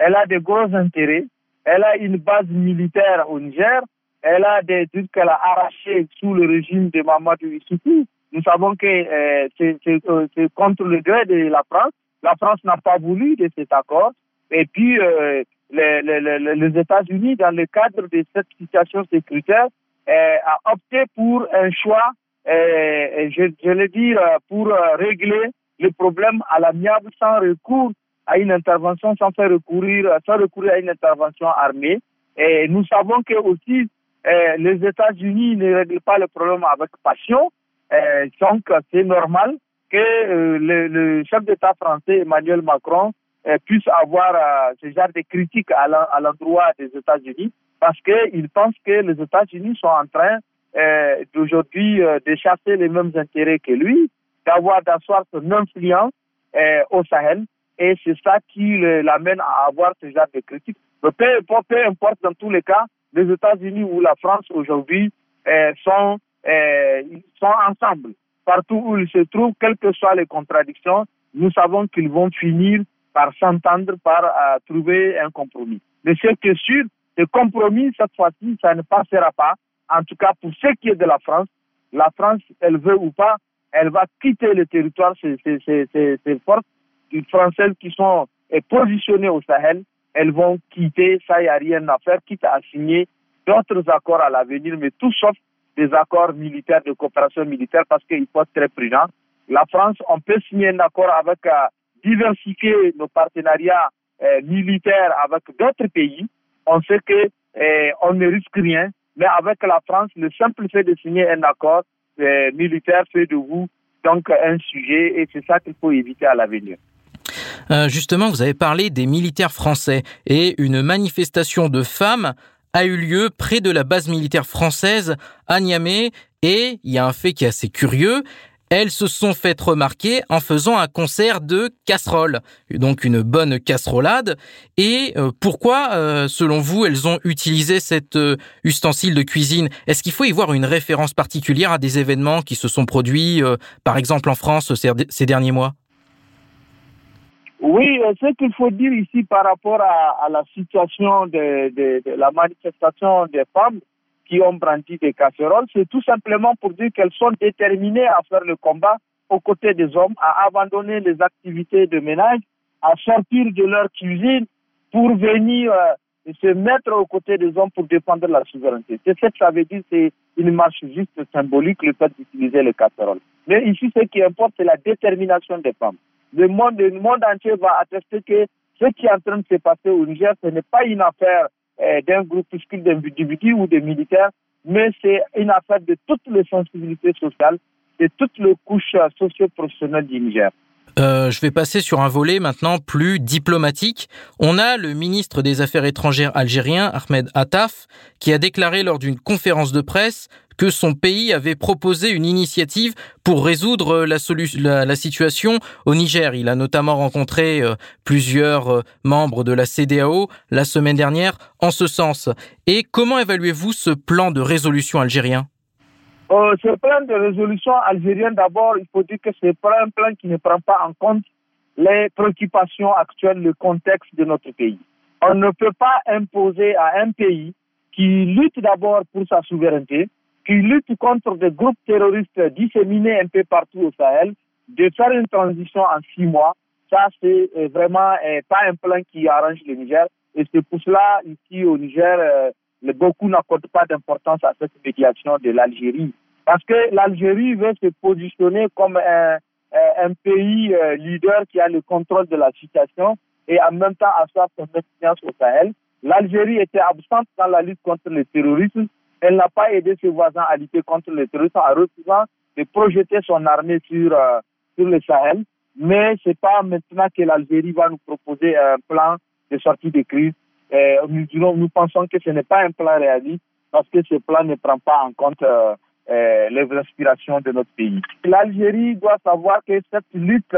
Elle a des gros intérêts. Elle a une base militaire au Niger. Elle a des trucs qu'elle a arrachés sous le régime de Mamadou Issoukou. Nous savons que euh, euh, c'est contre le gré de la France. La France n'a pas voulu de cet accord. Et puis, euh, les, États-Unis, dans le cadre de cette situation sécuritaire, euh, a opté pour un choix, je, je veux dire, pour régler le problème à l'amiable sans recours à une intervention, sans faire recourir, sans recourir à une intervention armée. Et nous savons que aussi les États-Unis ne règlent pas le problème avec passion, donc, c'est normal que euh, le, chef d'État français, Emmanuel Macron, puisse avoir ce genre de critiques à l'endroit des États-Unis. Parce qu'ils pensent que les États-Unis sont en train d'aujourd'hui de chasser les mêmes intérêts que lui, d'avoir d'asseoir son influence au Sahel et c'est ça qui l'amène à avoir ce genre de critiques. Peu, peu, importe, dans tous les cas, les États-Unis ou la France aujourd'hui euh, sont, euh, sont ensemble. Partout où ils se trouvent, quelles que soient les contradictions, nous savons qu'ils vont finir par s'entendre, par euh, trouver un compromis. Mais ce qui est sûr, ce compromis, cette fois-ci, ça ne passera pas. En tout cas, pour ce qui est de la France, la France, elle veut ou pas, elle va quitter le territoire, c'est forces françaises qui sont positionnées au Sahel, elles vont quitter, ça, il n'y a rien à faire, quitte à signer d'autres accords à l'avenir, mais tout sauf des accords militaires, de coopération militaire, parce qu'il faut être très prudent. La France, on peut signer un accord avec euh, diversifier nos partenariats euh, militaires avec d'autres pays. On sait que euh, on ne risque rien, mais avec la France, le simple fait de signer un accord militaire fait de vous donc un sujet et c'est ça qu'il faut éviter à l'avenir. Euh, justement, vous avez parlé des militaires français et une manifestation de femmes a eu lieu près de la base militaire française à Niamey et il y a un fait qui est assez curieux. Elles se sont faites remarquer en faisant un concert de casseroles, donc une bonne casserolade. Et euh, pourquoi, euh, selon vous, elles ont utilisé cet ustensile de cuisine? Est-ce qu'il faut y voir une référence particulière à des événements qui se sont produits, par exemple en France, ces derniers mois? Oui, euh, ce qu'il faut dire ici par rapport à, la situation de, de, la manifestation des femmes qui ont brandi des casseroles, c'est tout simplement pour dire qu'elles sont déterminées à faire le combat aux côtés des hommes, à abandonner les activités de ménage, à sortir de leur cuisine pour venir euh, se mettre aux côtés des hommes pour défendre la souveraineté. C'est ce que ça veut dire, c'est une marche juste symbolique, le fait d'utiliser les casseroles. Mais ici, ce qui importe, c'est la détermination des femmes le monde, le monde entier va attester que ce qui est en train de se passer au Niger, ce n'est pas une affaire euh, d'un groupuscule d'individus ou de militaires, mais c'est une affaire de toutes les sensibilités sociales, de toutes les couches socio-professionnelles du Niger. Euh, je vais passer sur un volet maintenant plus diplomatique. On a le ministre des Affaires étrangères algérien, Ahmed Attaf, qui a déclaré lors d'une conférence de presse que son pays avait proposé une initiative pour résoudre la, la, situation au Niger. Il a notamment rencontré euh, plusieurs euh, membres de la CDAO la semaine dernière en ce sens. Et comment évaluez-vous ce plan de résolution algérien? Euh, ce plan de résolution algérien, d'abord, il faut dire que ce n'est pas un plan qui ne prend pas en compte les préoccupations actuelles, le contexte de notre pays. On ne peut pas imposer à un pays qui lutte d'abord pour sa souveraineté, qui lutte contre des groupes terroristes disséminés un peu partout au Sahel, de faire une transition en six mois. Ça, c'est euh, vraiment euh, pas un plan qui arrange le Niger. Et c'est pour cela, ici au Niger, euh, beaucoup n'accordent pas d'importance à cette médiation de l'Algérie. Parce que l'Algérie veut se positionner comme un, un pays leader qui a le contrôle de la situation et en même temps asseoir son influence au Sahel. L'Algérie était absente dans la lutte contre le terrorisme elle n'a pas aidé ses voisins à lutter contre le terrorisme en refusant de projeter son armée sur, euh, sur le Sahel. Mais ce n'est pas maintenant que l'Algérie va nous proposer un plan de sortie de crise. Nous, nous pensons que ce n'est pas un plan réaliste parce que ce plan ne prend pas en compte euh, euh, les aspirations de notre pays. L'Algérie doit savoir que cette lutte,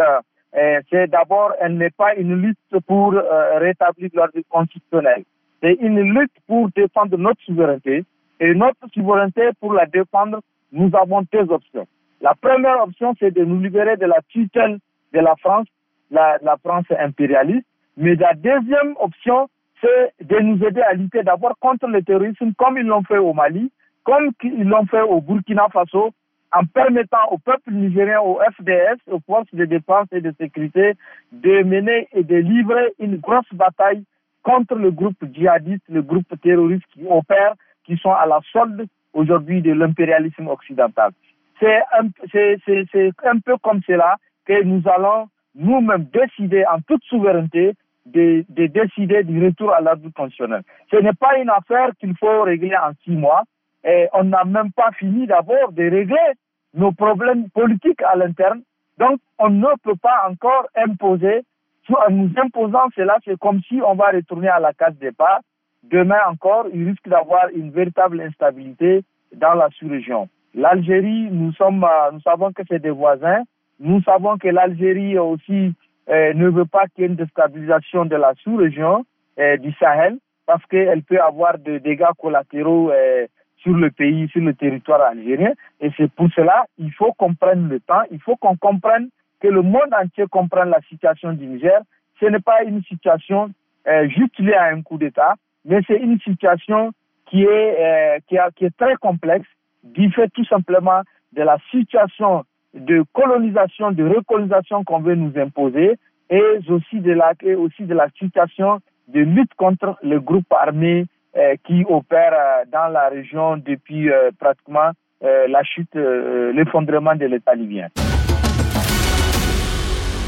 c'est d'abord, elle n'est pas une lutte pour rétablir l'ordre constitutionnel. C'est une lutte pour défendre notre souveraineté, et notre souveraineté, pour la défendre, nous avons deux options. La première option, c'est de nous libérer de la tutelle de la France, la, la France impérialiste. Mais la deuxième option, c'est de nous aider à lutter d'abord contre le terrorisme, comme ils l'ont fait au Mali, comme ils l'ont fait au Burkina Faso, en permettant au peuple nigérien, au FDS, aux forces de défense et de sécurité, de mener et de livrer une grosse bataille contre le groupe djihadiste, le groupe terroriste qui opère qui sont à la solde aujourd'hui de l'impérialisme occidental. C'est un, un, peu comme cela que nous allons nous-mêmes décider en toute souveraineté de, de décider du retour à l'ordre constitutionnel. Ce n'est pas une affaire qu'il faut régler en six mois. Et on n'a même pas fini d'abord de régler nos problèmes politiques à l'interne. Donc, on ne peut pas encore imposer en nous imposant cela, c'est comme si on va retourner à la case départ. Demain encore, il risque d'avoir une véritable instabilité dans la sous-région. L'Algérie, nous sommes, nous savons que c'est des voisins. Nous savons que l'Algérie aussi ne veut pas qu'il y ait une déstabilisation de la sous-région du Sahel parce qu'elle peut avoir des dégâts collatéraux sur le pays, sur le territoire algérien. Et c'est pour cela il faut qu'on prenne le temps, il faut qu'on comprenne que le monde entier comprenne la situation du Niger. Ce n'est pas une situation euh, juste liée à un coup d'État, mais c'est une situation qui est, euh, qui, qui est très complexe, du fait tout simplement de la situation de colonisation, de recolonisation qu'on veut nous imposer, et aussi de la, et aussi de la situation de lutte contre les groupes armés euh, qui opèrent euh, dans la région depuis euh, pratiquement la chute, l'effondrement de l'État libyen.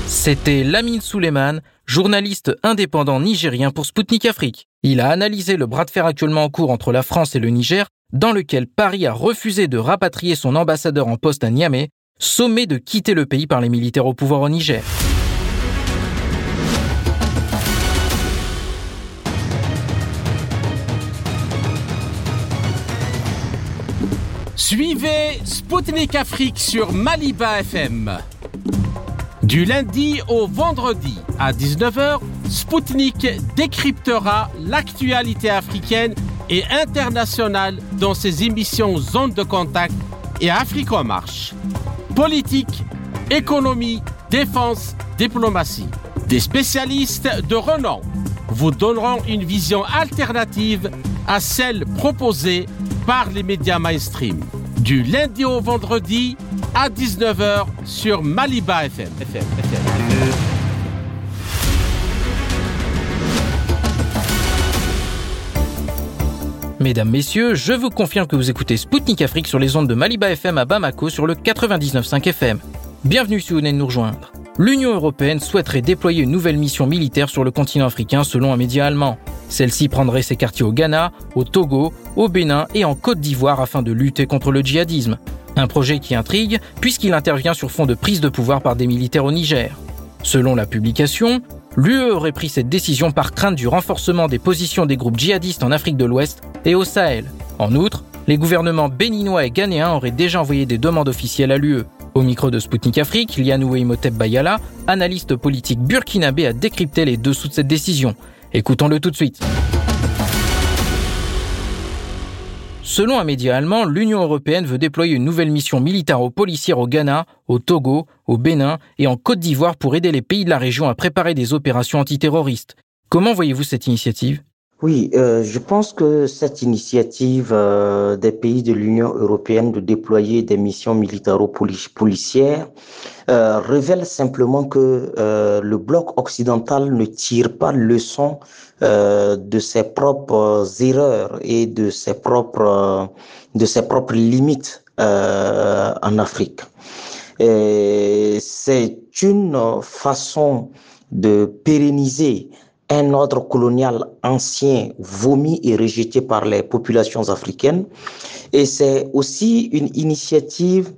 C'était Lamine Souleyman, journaliste indépendant nigérien pour Sputnik Afrique. Il a analysé le bras de fer actuellement en cours entre la France et le Niger, dans lequel Paris a refusé de rapatrier son ambassadeur en poste à Niamey, sommé de quitter le pays par les militaires au pouvoir au Niger. Suivez Spoutnik Afrique sur Maliba FM. Du lundi au vendredi à 19h, Spoutnik décryptera l'actualité africaine et internationale dans ses émissions Zone de contact et Afrique en marche. Politique, économie, défense, diplomatie. Des spécialistes de renom vous donneront une vision alternative à celle proposée par les médias mainstream. Du lundi au vendredi à 19h sur Maliba FM. Mesdames, Messieurs, je vous confirme que vous écoutez Spoutnik Afrique sur les ondes de Maliba FM à Bamako sur le 99.5 FM. Bienvenue si vous venez de nous rejoindre. L'Union européenne souhaiterait déployer une nouvelle mission militaire sur le continent africain selon un média allemand. Celle-ci prendrait ses quartiers au Ghana, au Togo, au Bénin et en Côte d'Ivoire afin de lutter contre le djihadisme. Un projet qui intrigue puisqu'il intervient sur fond de prise de pouvoir par des militaires au Niger. Selon la publication, l'UE aurait pris cette décision par crainte du renforcement des positions des groupes djihadistes en Afrique de l'Ouest et au Sahel. En outre, les gouvernements béninois et ghanéens auraient déjà envoyé des demandes officielles à l'UE. Au micro de Sputnik Afrique, Lianou Imhotep Bayala, analyste politique burkinabé, a décrypté les dessous de cette décision. Écoutons-le tout de suite. Selon un média allemand, l'Union européenne veut déployer une nouvelle mission militaro-policière au Ghana, au Togo, au Bénin et en Côte d'Ivoire pour aider les pays de la région à préparer des opérations antiterroristes. Comment voyez-vous cette initiative? Oui, euh, je pense que cette initiative euh, des pays de l'Union européenne de déployer des missions militaro-policières euh, révèle simplement que euh, le bloc occidental ne tire pas leçon euh, de ses propres erreurs et de ses propres de ses propres limites en Afrique. C'est une façon de pérenniser un ordre colonial ancien vomi et rejeté par les populations africaines. Et c'est aussi une initiative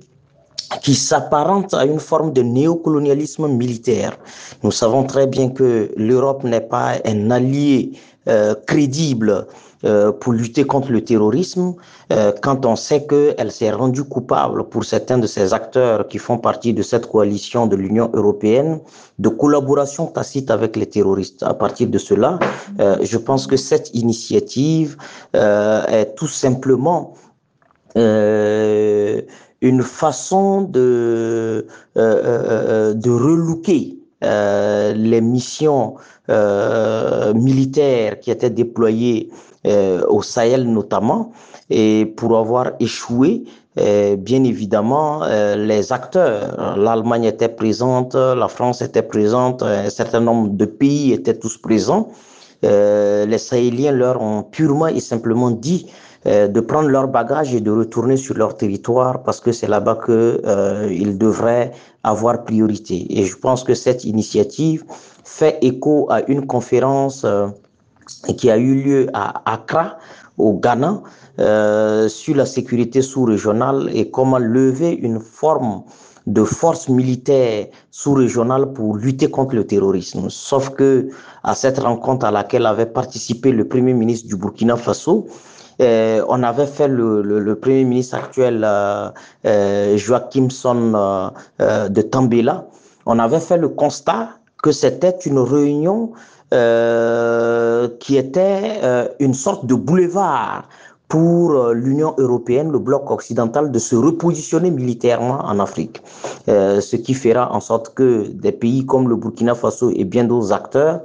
qui s'apparente à une forme de néocolonialisme militaire. Nous savons très bien que l'Europe n'est pas un allié euh, crédible euh, pour lutter contre le terrorisme, euh, quand on sait qu'elle s'est rendue coupable pour certains de ces acteurs qui font partie de cette coalition de l'Union européenne de collaboration tacite avec les terroristes. À partir de cela, euh, je pense que cette initiative est tout simplement une façon de, de relooker les missions militaires qui étaient déployées euh, au Sahel notamment, et pour avoir échoué, euh, bien évidemment, euh, les acteurs, l'Allemagne était présente, la France était présente, un certain nombre de pays étaient tous présents. les Sahéliens leur ont purement et simplement dit de prendre leur bagage et de retourner sur leur territoire parce que c'est là-bas que ils devraient avoir priorité. Et je pense que cette initiative fait écho à une conférence qui a eu lieu à Accra, au Ghana, euh, sur la sécurité sous-régionale et comment lever une forme de forces militaires sous-régionales pour lutter contre le terrorisme. Sauf que à cette rencontre à laquelle avait participé le premier ministre du Burkina Faso, euh, on avait fait le, le, le premier ministre actuel euh, euh, Joachim Son euh, de Tambela. On avait fait le constat que c'était une réunion qui était une sorte de boulevard pour l'Union européenne, le bloc occidental, de se repositionner militairement en Afrique. Euh, ce qui fera en sorte que des pays comme le Burkina Faso et bien d'autres acteurs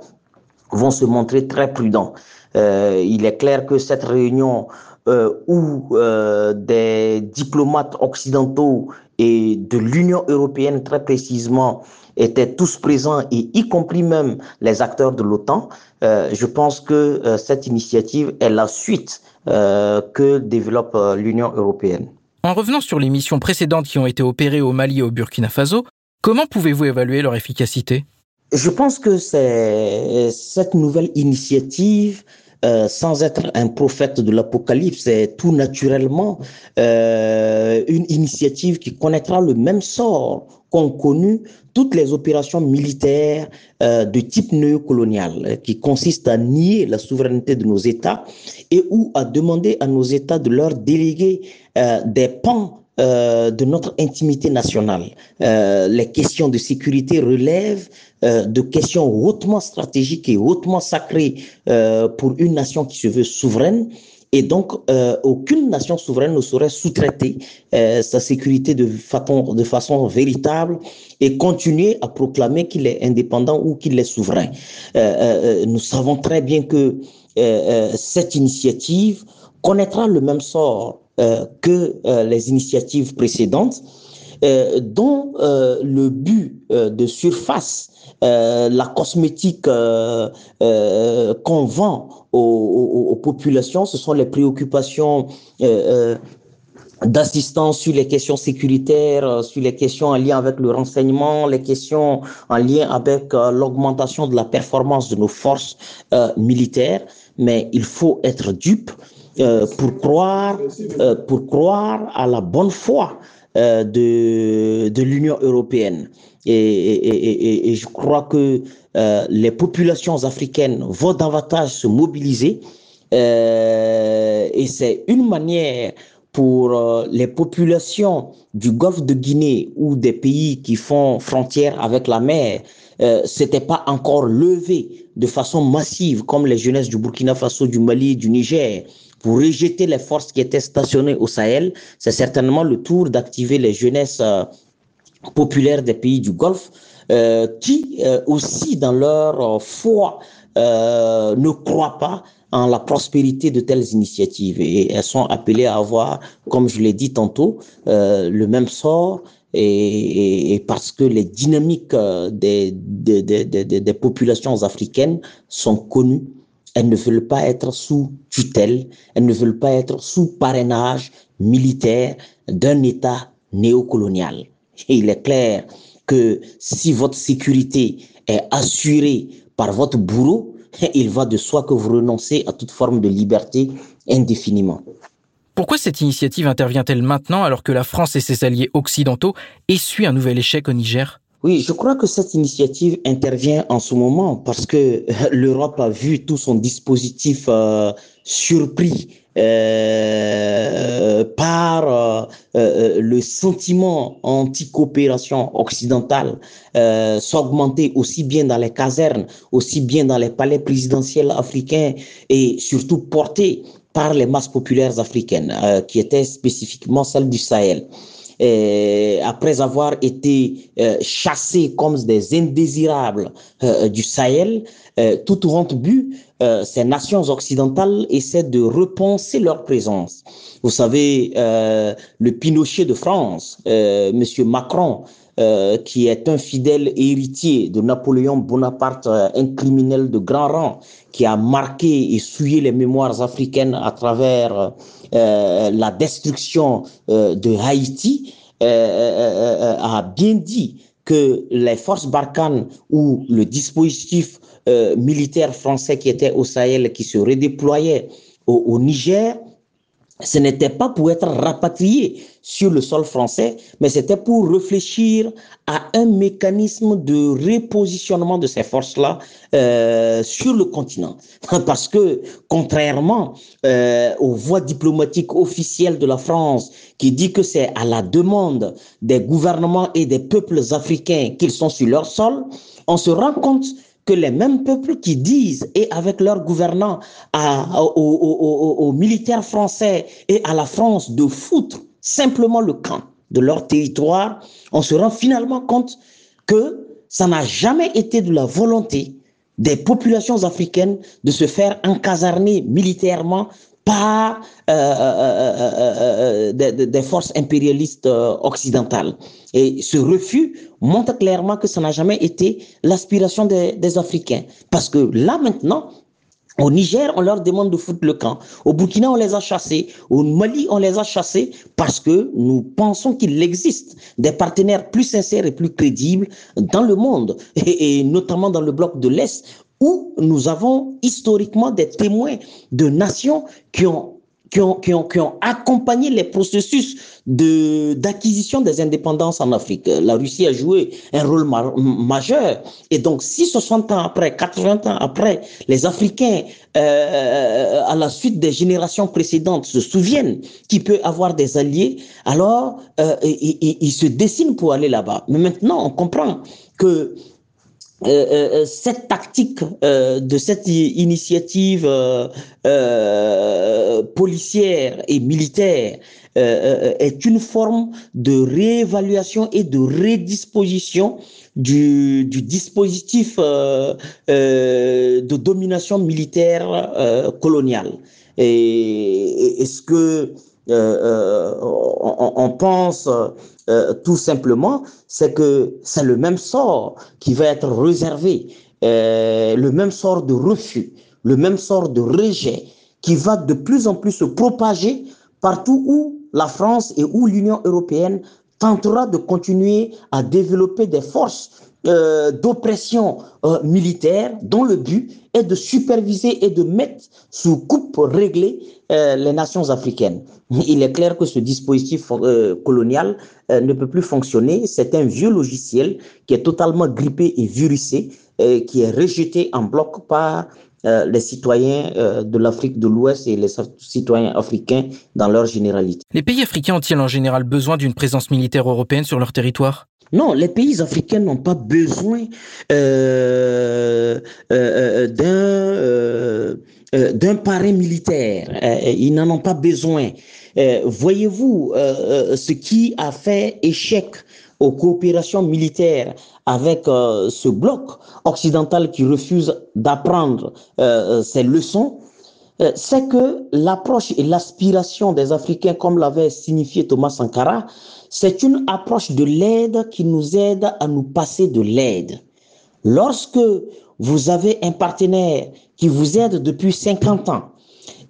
vont se montrer très prudents. Euh, il est clair que cette réunion euh, où euh, des diplomates occidentaux et de l'Union européenne très précisément étaient tous présents et y compris même les acteurs de l'OTAN, euh, je pense que euh, cette initiative est la suite euh, que développe l'Union européenne. En revenant sur les missions précédentes qui ont été opérées au Mali et au Burkina Faso, comment pouvez-vous évaluer leur efficacité? Je pense que c'est cette nouvelle initiative euh, sans être un prophète de l'apocalypse, c'est tout naturellement euh, une initiative qui connaîtra le même sort qu'ont connu toutes les opérations militaires euh, de type néocolonial, qui consistent à nier la souveraineté de nos États et ou à demander à nos États de leur déléguer des pans de notre intimité nationale. Les questions de sécurité relèvent euh, de questions hautement stratégiques et hautement sacrées euh, pour une nation qui se veut souveraine. Et donc, euh, aucune nation souveraine ne saurait sous-traiter sa sécurité de façon, de façon véritable et continuer à proclamer qu'il est indépendant ou qu'il est souverain. nous savons très bien que cette initiative connaîtra le même sort que les initiatives précédentes, dont le but de surface, la cosmétique qu'on vend aux, populations, ce sont les préoccupations d'assistance sur les questions sécuritaires, sur les questions en lien avec le renseignement, les questions en lien avec l'augmentation de la performance de nos forces militaires. Mais il faut être dupe euh, pour croire euh, pour croire à la bonne foi euh, de de l'Union européenne. Et, je crois que les populations africaines vont davantage se mobiliser et c'est une manière pour les populations du golfe de Guinée ou des pays qui font frontière avec la mer euh, s'était pas encore levé de façon massive comme les jeunesses du Burkina Faso, du Mali, du Niger pour rejeter les forces qui étaient stationnées au Sahel, c'est certainement le tour d'activer les jeunesses euh, populaires des pays du Golfe euh, qui euh, aussi dans leur euh, foi euh, ne croient pas en la prospérité de telles initiatives. Et elles sont appelées à avoir, comme je l'ai dit tantôt, le même sort et, et, parce que les dynamiques des, des, des, des populations africaines sont connues elles ne veulent pas être sous tutelle, elles ne veulent pas être sous parrainage militaire d'un État néocolonial. Et il est clair que si votre sécurité est assurée par votre bourreau, *laughs* il va de soi que vous renoncez à toute forme de liberté indéfiniment. Pourquoi cette initiative intervient-elle maintenant alors que la France et ses alliés occidentaux essuient un nouvel échec au Niger? Oui, je crois que cette initiative intervient en ce moment parce que l'Europe a vu tout son dispositif euh, surpris euh, par euh, euh le sentiment anti-coopération occidentale euh, s'augmenter aussi bien dans les casernes, aussi bien dans les palais présidentiels africains et surtout porté par les masses populaires africaines, euh, qui étaient spécifiquement celles du Sahel euh, après avoir été euh, chassés comme des indésirables euh, du Sahel, euh, tout au but, euh, ces nations occidentales essaient de repenser leur présence. Vous savez, le Pinochet de France, Monsieur Macron, euh, qui est un fidèle héritier de Napoléon Bonaparte, un criminel de grand rang, qui a marqué et souillé les mémoires africaines à travers euh, la destruction euh, de Haïti, a bien dit que les forces Barkhane ou le dispositif militaire français qui était au Sahel, qui se redéployait au Niger, ce n'était pas pour être rapatrié sur le sol français, mais c'était pour réfléchir à un mécanisme de repositionnement de ces forces-là euh, sur le continent. *laughs* Parce que, contrairement euh, aux voies diplomatiques officielles de la France, qui dit que c'est à la demande des gouvernements et des peuples africains qu'ils sont sur leur sol, on se rend compte que les mêmes peuples qui disent, et avec leurs gouvernants, aux, militaires français et à la France de foutre simplement le camp de leur territoire, on se rend finalement compte que ça n'a jamais été de la volonté des populations africaines de se faire encasarner militairement par euh, euh, euh, des, forces impérialistes occidentales. Et ce refus montre clairement que ça n'a jamais été l'aspiration des, Africains. Parce que là maintenant, au Niger, on leur demande de foutre le camp. Au Burkina, on les a chassés. Au Mali, on les a chassés parce que nous pensons qu'il existe des partenaires plus sincères et plus crédibles dans le monde, et notamment dans le bloc de l'Est, où nous avons historiquement des témoins de nations qui ont qui ont, qui ont, qui ont accompagné les processus de, d'acquisition des indépendances en Afrique. La Russie a joué un rôle majeur. Et donc, si 60 ans après, 80 ans après, les Africains, euh, à la suite des générations précédentes, se souviennent qu'il peut avoir des alliés, alors euh, ils, ils se dessinent pour aller là-bas. Mais maintenant, on comprend que euh, euh, euh, cette tactique de cette initiative policière et militaire est une forme de réévaluation et de redisposition du, du dispositif de domination militaire coloniale. Et est-ce que on, on, pense euh, tout simplement, c'est que c'est le même sort qui va être réservé, euh, le même sort de refus, le même sort de rejet qui va de plus en plus se propager partout où la France et où l'Union européenne tentera de continuer à développer des forces euh, d'oppression euh, militaire dont le but est de superviser et de mettre sous coupe réglée euh, les nations africaines. Il est clair que ce dispositif colonial ne peut plus fonctionner. C'est un vieux logiciel qui est totalement grippé et virusé, qui est rejeté en bloc par les citoyens de l'Afrique de l'Ouest et les citoyens africains dans leur généralité. Les pays africains ont-ils en général besoin d'une présence militaire européenne sur leur territoire? Non, les pays africains n'ont pas besoin euh, euh, euh, d'un d'un parrain militaire. ils n'en ont pas besoin. Voyez-vous ce qui a fait échec aux coopérations militaires avec ce bloc occidental qui refuse d'apprendre ces leçons c'est que l'approche et l'aspiration des Africains, comme l'avait signifié Thomas Sankara, c'est une approche de l'aide qui nous aide à nous passer de l'aide. Lorsque vous avez un partenaire qui vous aide depuis 50 ans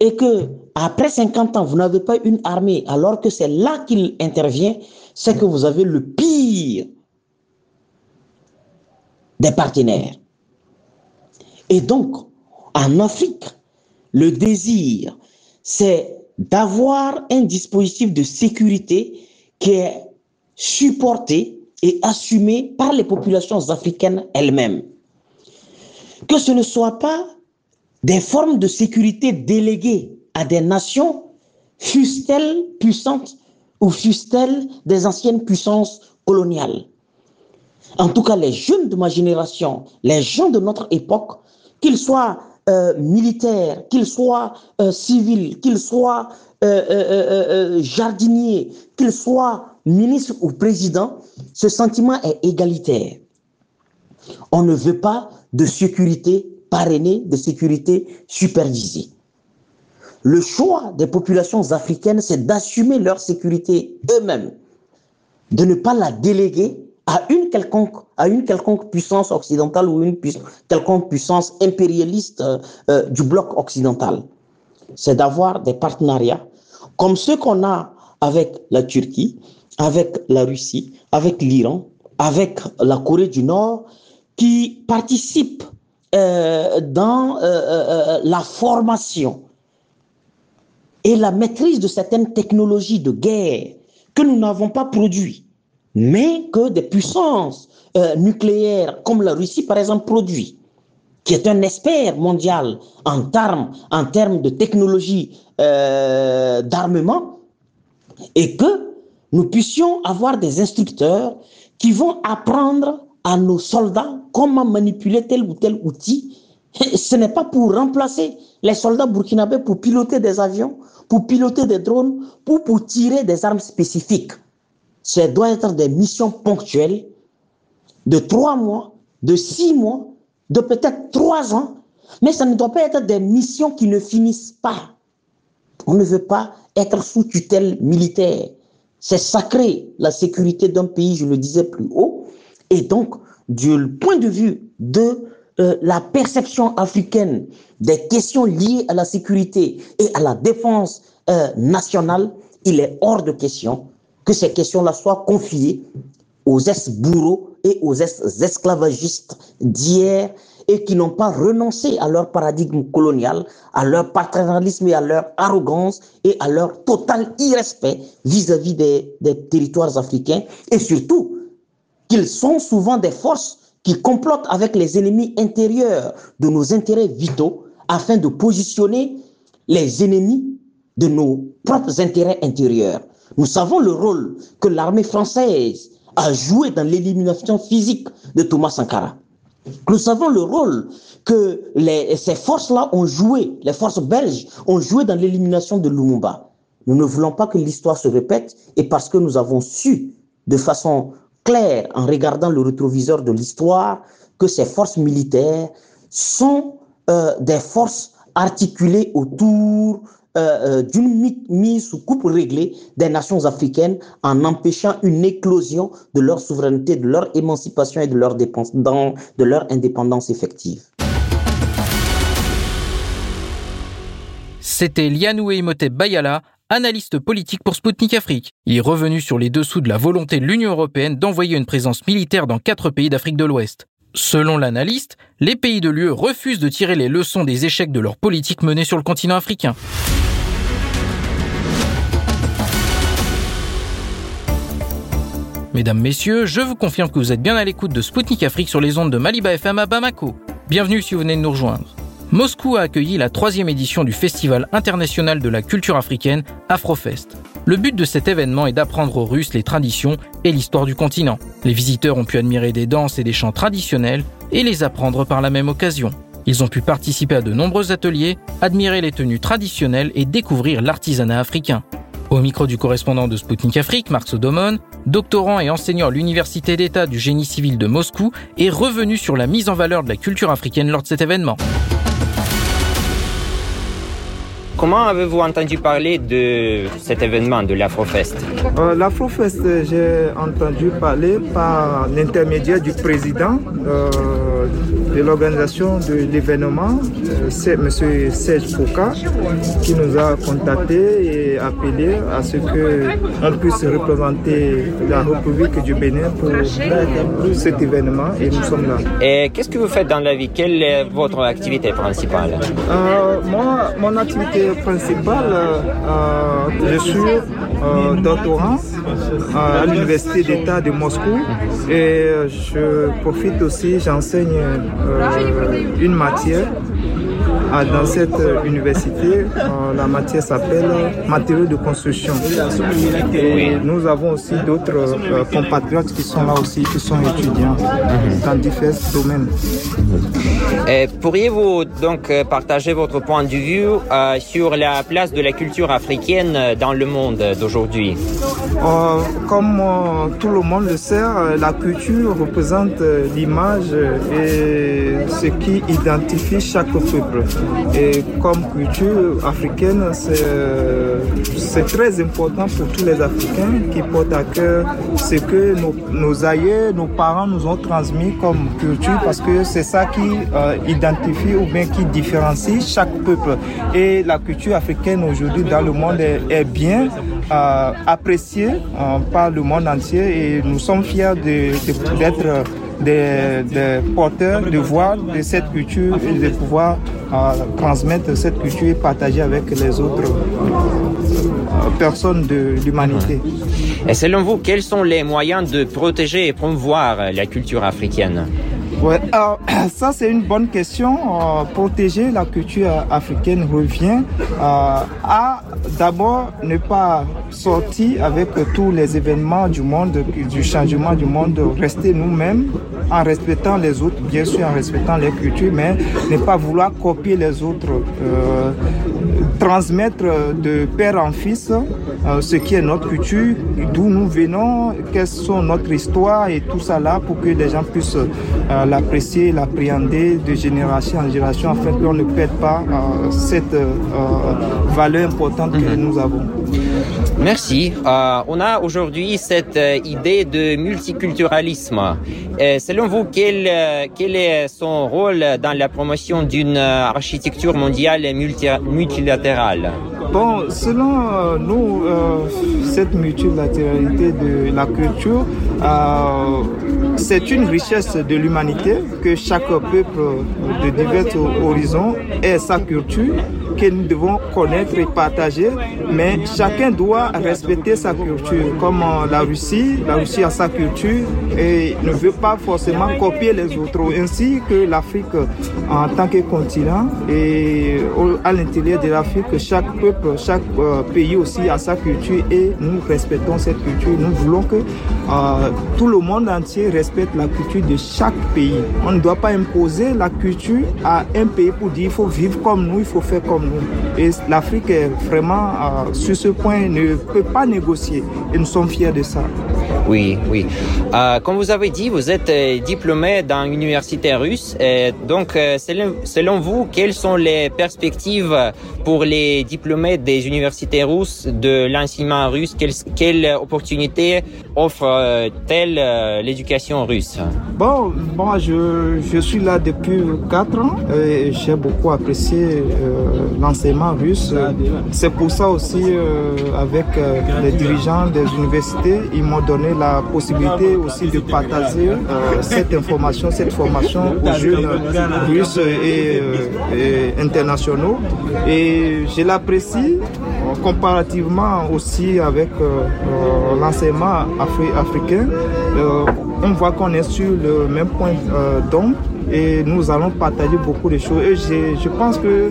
et que après 50 ans, vous n'avez pas une armée alors que c'est là qu'il intervient, c'est que vous avez le pire des partenaires. Et donc, en Afrique, le désir, c'est d'avoir un dispositif de sécurité qui est supporté et assumé par les populations africaines elles-mêmes. Que ce ne soit pas des formes de sécurité déléguées à des nations, fussent-elles puissantes ou fussent-elles des anciennes puissances coloniales. En tout cas, les jeunes de ma génération, les gens de notre époque, qu'ils soient euh, militaires, qu'ils soient euh, civils, qu'ils soient euh, euh, euh, jardinier, qu'il soit ministre ou président, ce sentiment est égalitaire. On ne veut pas de sécurité parrainée, de sécurité supervisée. Le choix des populations africaines, c'est d'assumer leur sécurité eux-mêmes, de ne pas la déléguer à une quelconque, à une quelconque puissance occidentale ou une quelconque puissance impérialiste du bloc occidental. C'est d'avoir des partenariats comme ceux qu'on a avec la Turquie, avec la Russie, avec l'Iran, avec la Corée du Nord, qui participent euh, dans euh, euh, la formation et la maîtrise de certaines technologies de guerre que nous n'avons pas produit, mais que des puissances euh, nucléaires comme la Russie, par exemple, produit, qui est un expert mondial en termes, en de technologie euh, d'armement, et que nous puissions avoir des instructeurs qui vont apprendre à nos soldats comment manipuler tel ou tel outil. *laughs* Ce n'est pas pour remplacer les soldats burkinabés pour piloter des avions, pour piloter des drones, pour, pour tirer des armes spécifiques. Ce doit être des missions ponctuelles de trois mois, de six mois, de peut-être trois ans, mais ça ne doit pas être des missions qui ne finissent pas. On ne veut pas être sous tutelle militaire. C'est sacré, la sécurité d'un pays, je le disais plus haut. Et donc, du point de vue de euh, la perception africaine des questions liées à la sécurité et à la défense euh, nationale, il est hors de question que ces questions-là soient confiées aux ex-bourreaux et aux ex-esclavagistes d'hier et qui n'ont pas renoncé à leur paradigme colonial, à leur paternalisme et à leur arrogance et à leur total irrespect vis-à-vis des territoires africains et surtout qu'ils sont souvent des forces qui complotent avec les ennemis intérieurs de nos intérêts vitaux afin de positionner les ennemis de nos propres intérêts intérieurs. Nous savons le rôle que l'armée française a joué dans l'élimination physique de Thomas Sankara. Nous savons le rôle que ces forces-là ont joué, les forces belges ont joué dans l'élimination de Lumumba. Nous ne voulons pas que l'histoire se répète et parce que nous avons su de façon claire en regardant le rétroviseur de l'histoire que ces forces militaires sont euh, des forces articulées autour euh, euh, d'une mise sous coupe réglée des nations africaines en empêchant une éclosion de leur souveraineté, de leur émancipation et de leur, indépendance effective. C'était Lianoué Imhotep Bayala, analyste politique pour Sputnik Afrique. Il est revenu sur les dessous de la volonté de l'Union européenne d'envoyer une présence militaire dans quatre pays d'Afrique de l'Ouest. Selon l'analyste, les pays de l'UE refusent de tirer les leçons des échecs de leur politique menée sur le continent africain. Mesdames, Messieurs, je vous confirme que vous êtes bien à l'écoute de Spoutnik Afrique sur les ondes de Maliba FM à Bamako. Bienvenue si vous venez de nous rejoindre. Moscou a accueilli la troisième édition du Festival international de la culture africaine, Afrofest. Le but de cet événement est d'apprendre aux Russes les traditions et l'histoire du continent. Les visiteurs ont pu admirer des danses et des chants traditionnels et les apprendre par la même occasion. Ils ont pu participer à de nombreux ateliers, admirer les tenues traditionnelles et découvrir l'artisanat africain. Au micro du correspondant de Sputnik Afrique, Marc Sodomon, doctorant et enseignant à l'Université d'État du génie civil de Moscou, est revenu sur la mise en valeur de la culture africaine lors de cet événement. Comment avez-vous entendu parler de cet événement, de l'Afrofest euh, L'Afrofest, j'ai entendu parler par l'intermédiaire du président euh, de l'organisation de l'événement, euh, M. Serge Foucault, qui nous a contactés et appelé à ce qu'on puisse représenter la République du Bénin pour cet événement et nous sommes là. Et qu'est-ce que vous faites dans la vie? Quelle est votre activité principale? Moi, mon activité principale, euh, je suis euh, doctorant à l'Université d'État de Moscou. Et je profite aussi, j'enseigne euh, une matière dans cette université. la matière s'appelle matériaux de construction. Et nous avons aussi d'autres euh, compatriotes qui sont là aussi, qui sont étudiants dans différents domaines. Pourriez-vous donc euh, partager votre point de vue euh, sur la place de la culture africaine dans le monde d'aujourd'hui? Comme tout le monde le sait, la culture représente l'image et ce qui identifie chaque peuple. Et comme culture africaine, c'est très important pour tous les Africains qui portent à cœur ce que nos, nos aïeux, nos parents nous ont transmis comme culture parce que c'est ça qui euh, identifie ou bien qui différencie chaque peuple. Et la culture africaine aujourd'hui dans le monde est, bien euh, appréciée euh, par le monde entier et nous sommes fiers d'être des, porteurs de voix de cette culture et de pouvoir transmettre cette culture et partager avec les autres personnes de l'humanité. Et selon vous, quels sont les moyens de protéger et promouvoir la culture africaine? Ouais, *clears throat* ça c'est une bonne question. Euh, protéger la culture africaine revient euh, à d'abord ne pas sortir avec tous les événements du monde, du changement du monde, rester nous-mêmes en respectant les autres, bien sûr en respectant les cultures, mais ne pas vouloir copier les autres. Euh, transmettre de père en fils ce qui est notre culture, d'où nous venons, quelles sont notre histoire et tout ça là pour que les gens puissent l'apprécier, l'appréhender de génération en génération afin qu'on ne perde pas euh, cette valeur importante que mhm. nous avons. Merci. on a aujourd'hui cette idée de multiculturalisme. selon vous, quel, quel est son rôle dans la promotion d'une architecture mondiale multilatérale? Bon, selon nous, cette multilatéralité de la culture, euh, c'est une richesse de l'humanité que chaque peuple de divers horizons ait sa culture que nous devons connaître et partager, mais chacun doit respecter sa culture, comme la Russie. La Russie a sa culture et ne veut pas forcément copier les autres, ainsi que l'Afrique en tant que continent et à l'intérieur de l'Afrique, chaque peuple, chaque euh, pays aussi a sa culture et nous respectons cette culture. Nous voulons que euh, tout le monde entier respecte la culture de chaque pays. On ne doit pas imposer la culture à un pays pour dire il faut vivre comme nous, il faut faire comme nous. Et l'Afrique vraiment euh, sur ce point ne peut pas négocier et nous sommes fiers de ça. Oui, oui. Euh, comme vous avez dit, vous êtes euh, diplômé dans l'université russe. Et donc, selon, vous, quelles sont les perspectives pour les diplômés des universités russes de l'enseignement russe? Quelles, quelles opportunités offre-t-elle l'éducation russe? Bon, moi, je, je, suis là depuis quatre ans et j'ai beaucoup apprécié l'enseignement russe. C'est pour ça aussi, avec les dirigeants des universités, ils m'ont donné la possibilité aussi de partager euh, cette information, cette formation aux jeunes russes et, euh, internationaux. Et je l'apprécie comparativement aussi avec euh, l'enseignement africain. on voit qu'on est sur le même point d'ombre et nous allons partager beaucoup de choses. Et je, pense que, euh,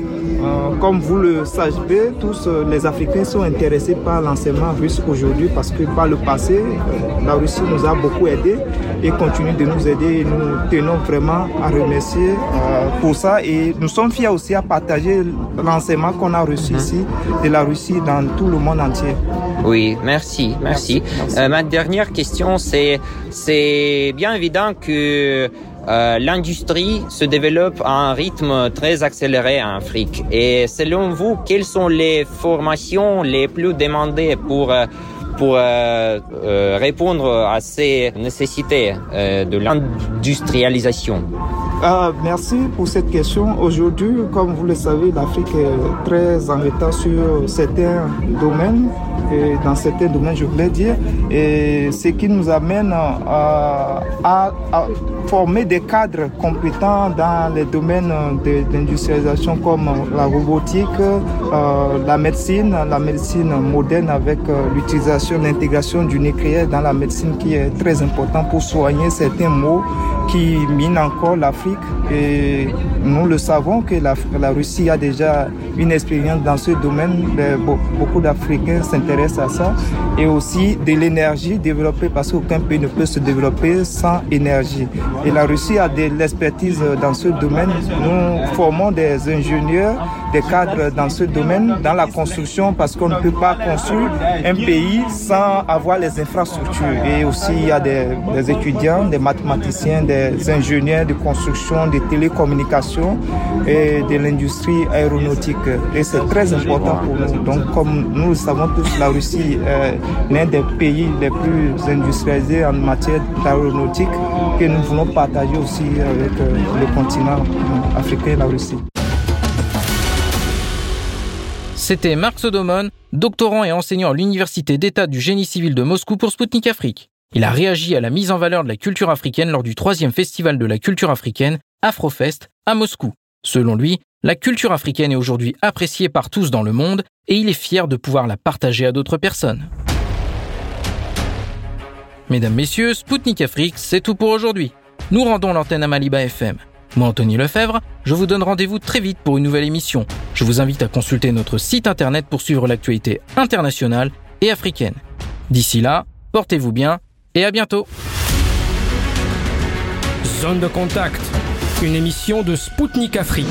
comme vous le savez, tous euh, les Africains sont intéressés par l'enseignement russe aujourd'hui parce que par le passé, euh, la Russie nous a beaucoup aidés et continue de nous aider. Et nous tenons vraiment à remercier pour ça. Et nous sommes fiers aussi à partager l'enseignement qu'on a reçu mhm. ici de la Russie dans tout le monde entier. Oui, merci, merci. ma dernière question, c'est, c'est bien évident que euh, l'industrie se développe à un rythme très accéléré en Afrique. Et selon vous, quelles sont les formations les plus demandées pour euh, pour euh, répondre à ces nécessités de l'industrialisation? Ah, Merci pour cette question. Aujourd'hui, comme vous le savez, l'Afrique est très en retard sur certains domaines dans certains domaines, je voulais dire, et ce qui nous amène à, former des cadres compétents dans les domaines d'industrialisation comme la robotique, euh, la médecine, la médecine moderne avec euh, l'utilisation, l'intégration du nucléaire dans la médecine qui est très important pour soigner certains maux qui minent encore l'Afrique. Et nous le savons que la, Russie a déjà une expérience dans ce domaine. Beaucoup d'Africains s'intéressent à ça. Et aussi de l'énergie développée parce qu'aucun pays ne peut se développer sans énergie. Et la Russie a de l'expertise dans ce domaine. Nous formons des ingénieurs, des cadres dans ce domaine, dans la construction, parce qu'on ne peut pas construire un pays sans avoir les infrastructures. Et aussi, il y a des étudiants, des mathématiciens, des ingénieurs de construction, de télécommunications et de l'industrie aéronautique. Et c'est très important pour nous. Donc, comme nous le savons tous, la Russie est l'un des pays les plus industrialisés en matière d'aéronautique que nous voulons partager aussi avec euh, le continent africain et la Russie. C'était Marc Sodomon, doctorant et enseignant à l'Université d'État du Génie civil de Moscou pour Sputnik Afrique. Il a réagi à la mise en valeur de la culture africaine lors du troisième festival de la culture africaine, Afrofest, à Moscou. Selon lui, la culture africaine est aujourd'hui appréciée par tous dans le monde et il est fier de pouvoir la partager à d'autres personnes. Mesdames, Messieurs, Spoutnik Afrique, c'est tout pour aujourd'hui. Nous rendons l'antenne à Maliba FM. Moi, Anthony Lefebvre, je vous donne rendez-vous très vite pour une nouvelle émission. Je vous invite à consulter notre site internet pour suivre l'actualité internationale et africaine. D'ici là, portez-vous bien et à bientôt. Zone de contact, une émission de Spoutnik Afrique.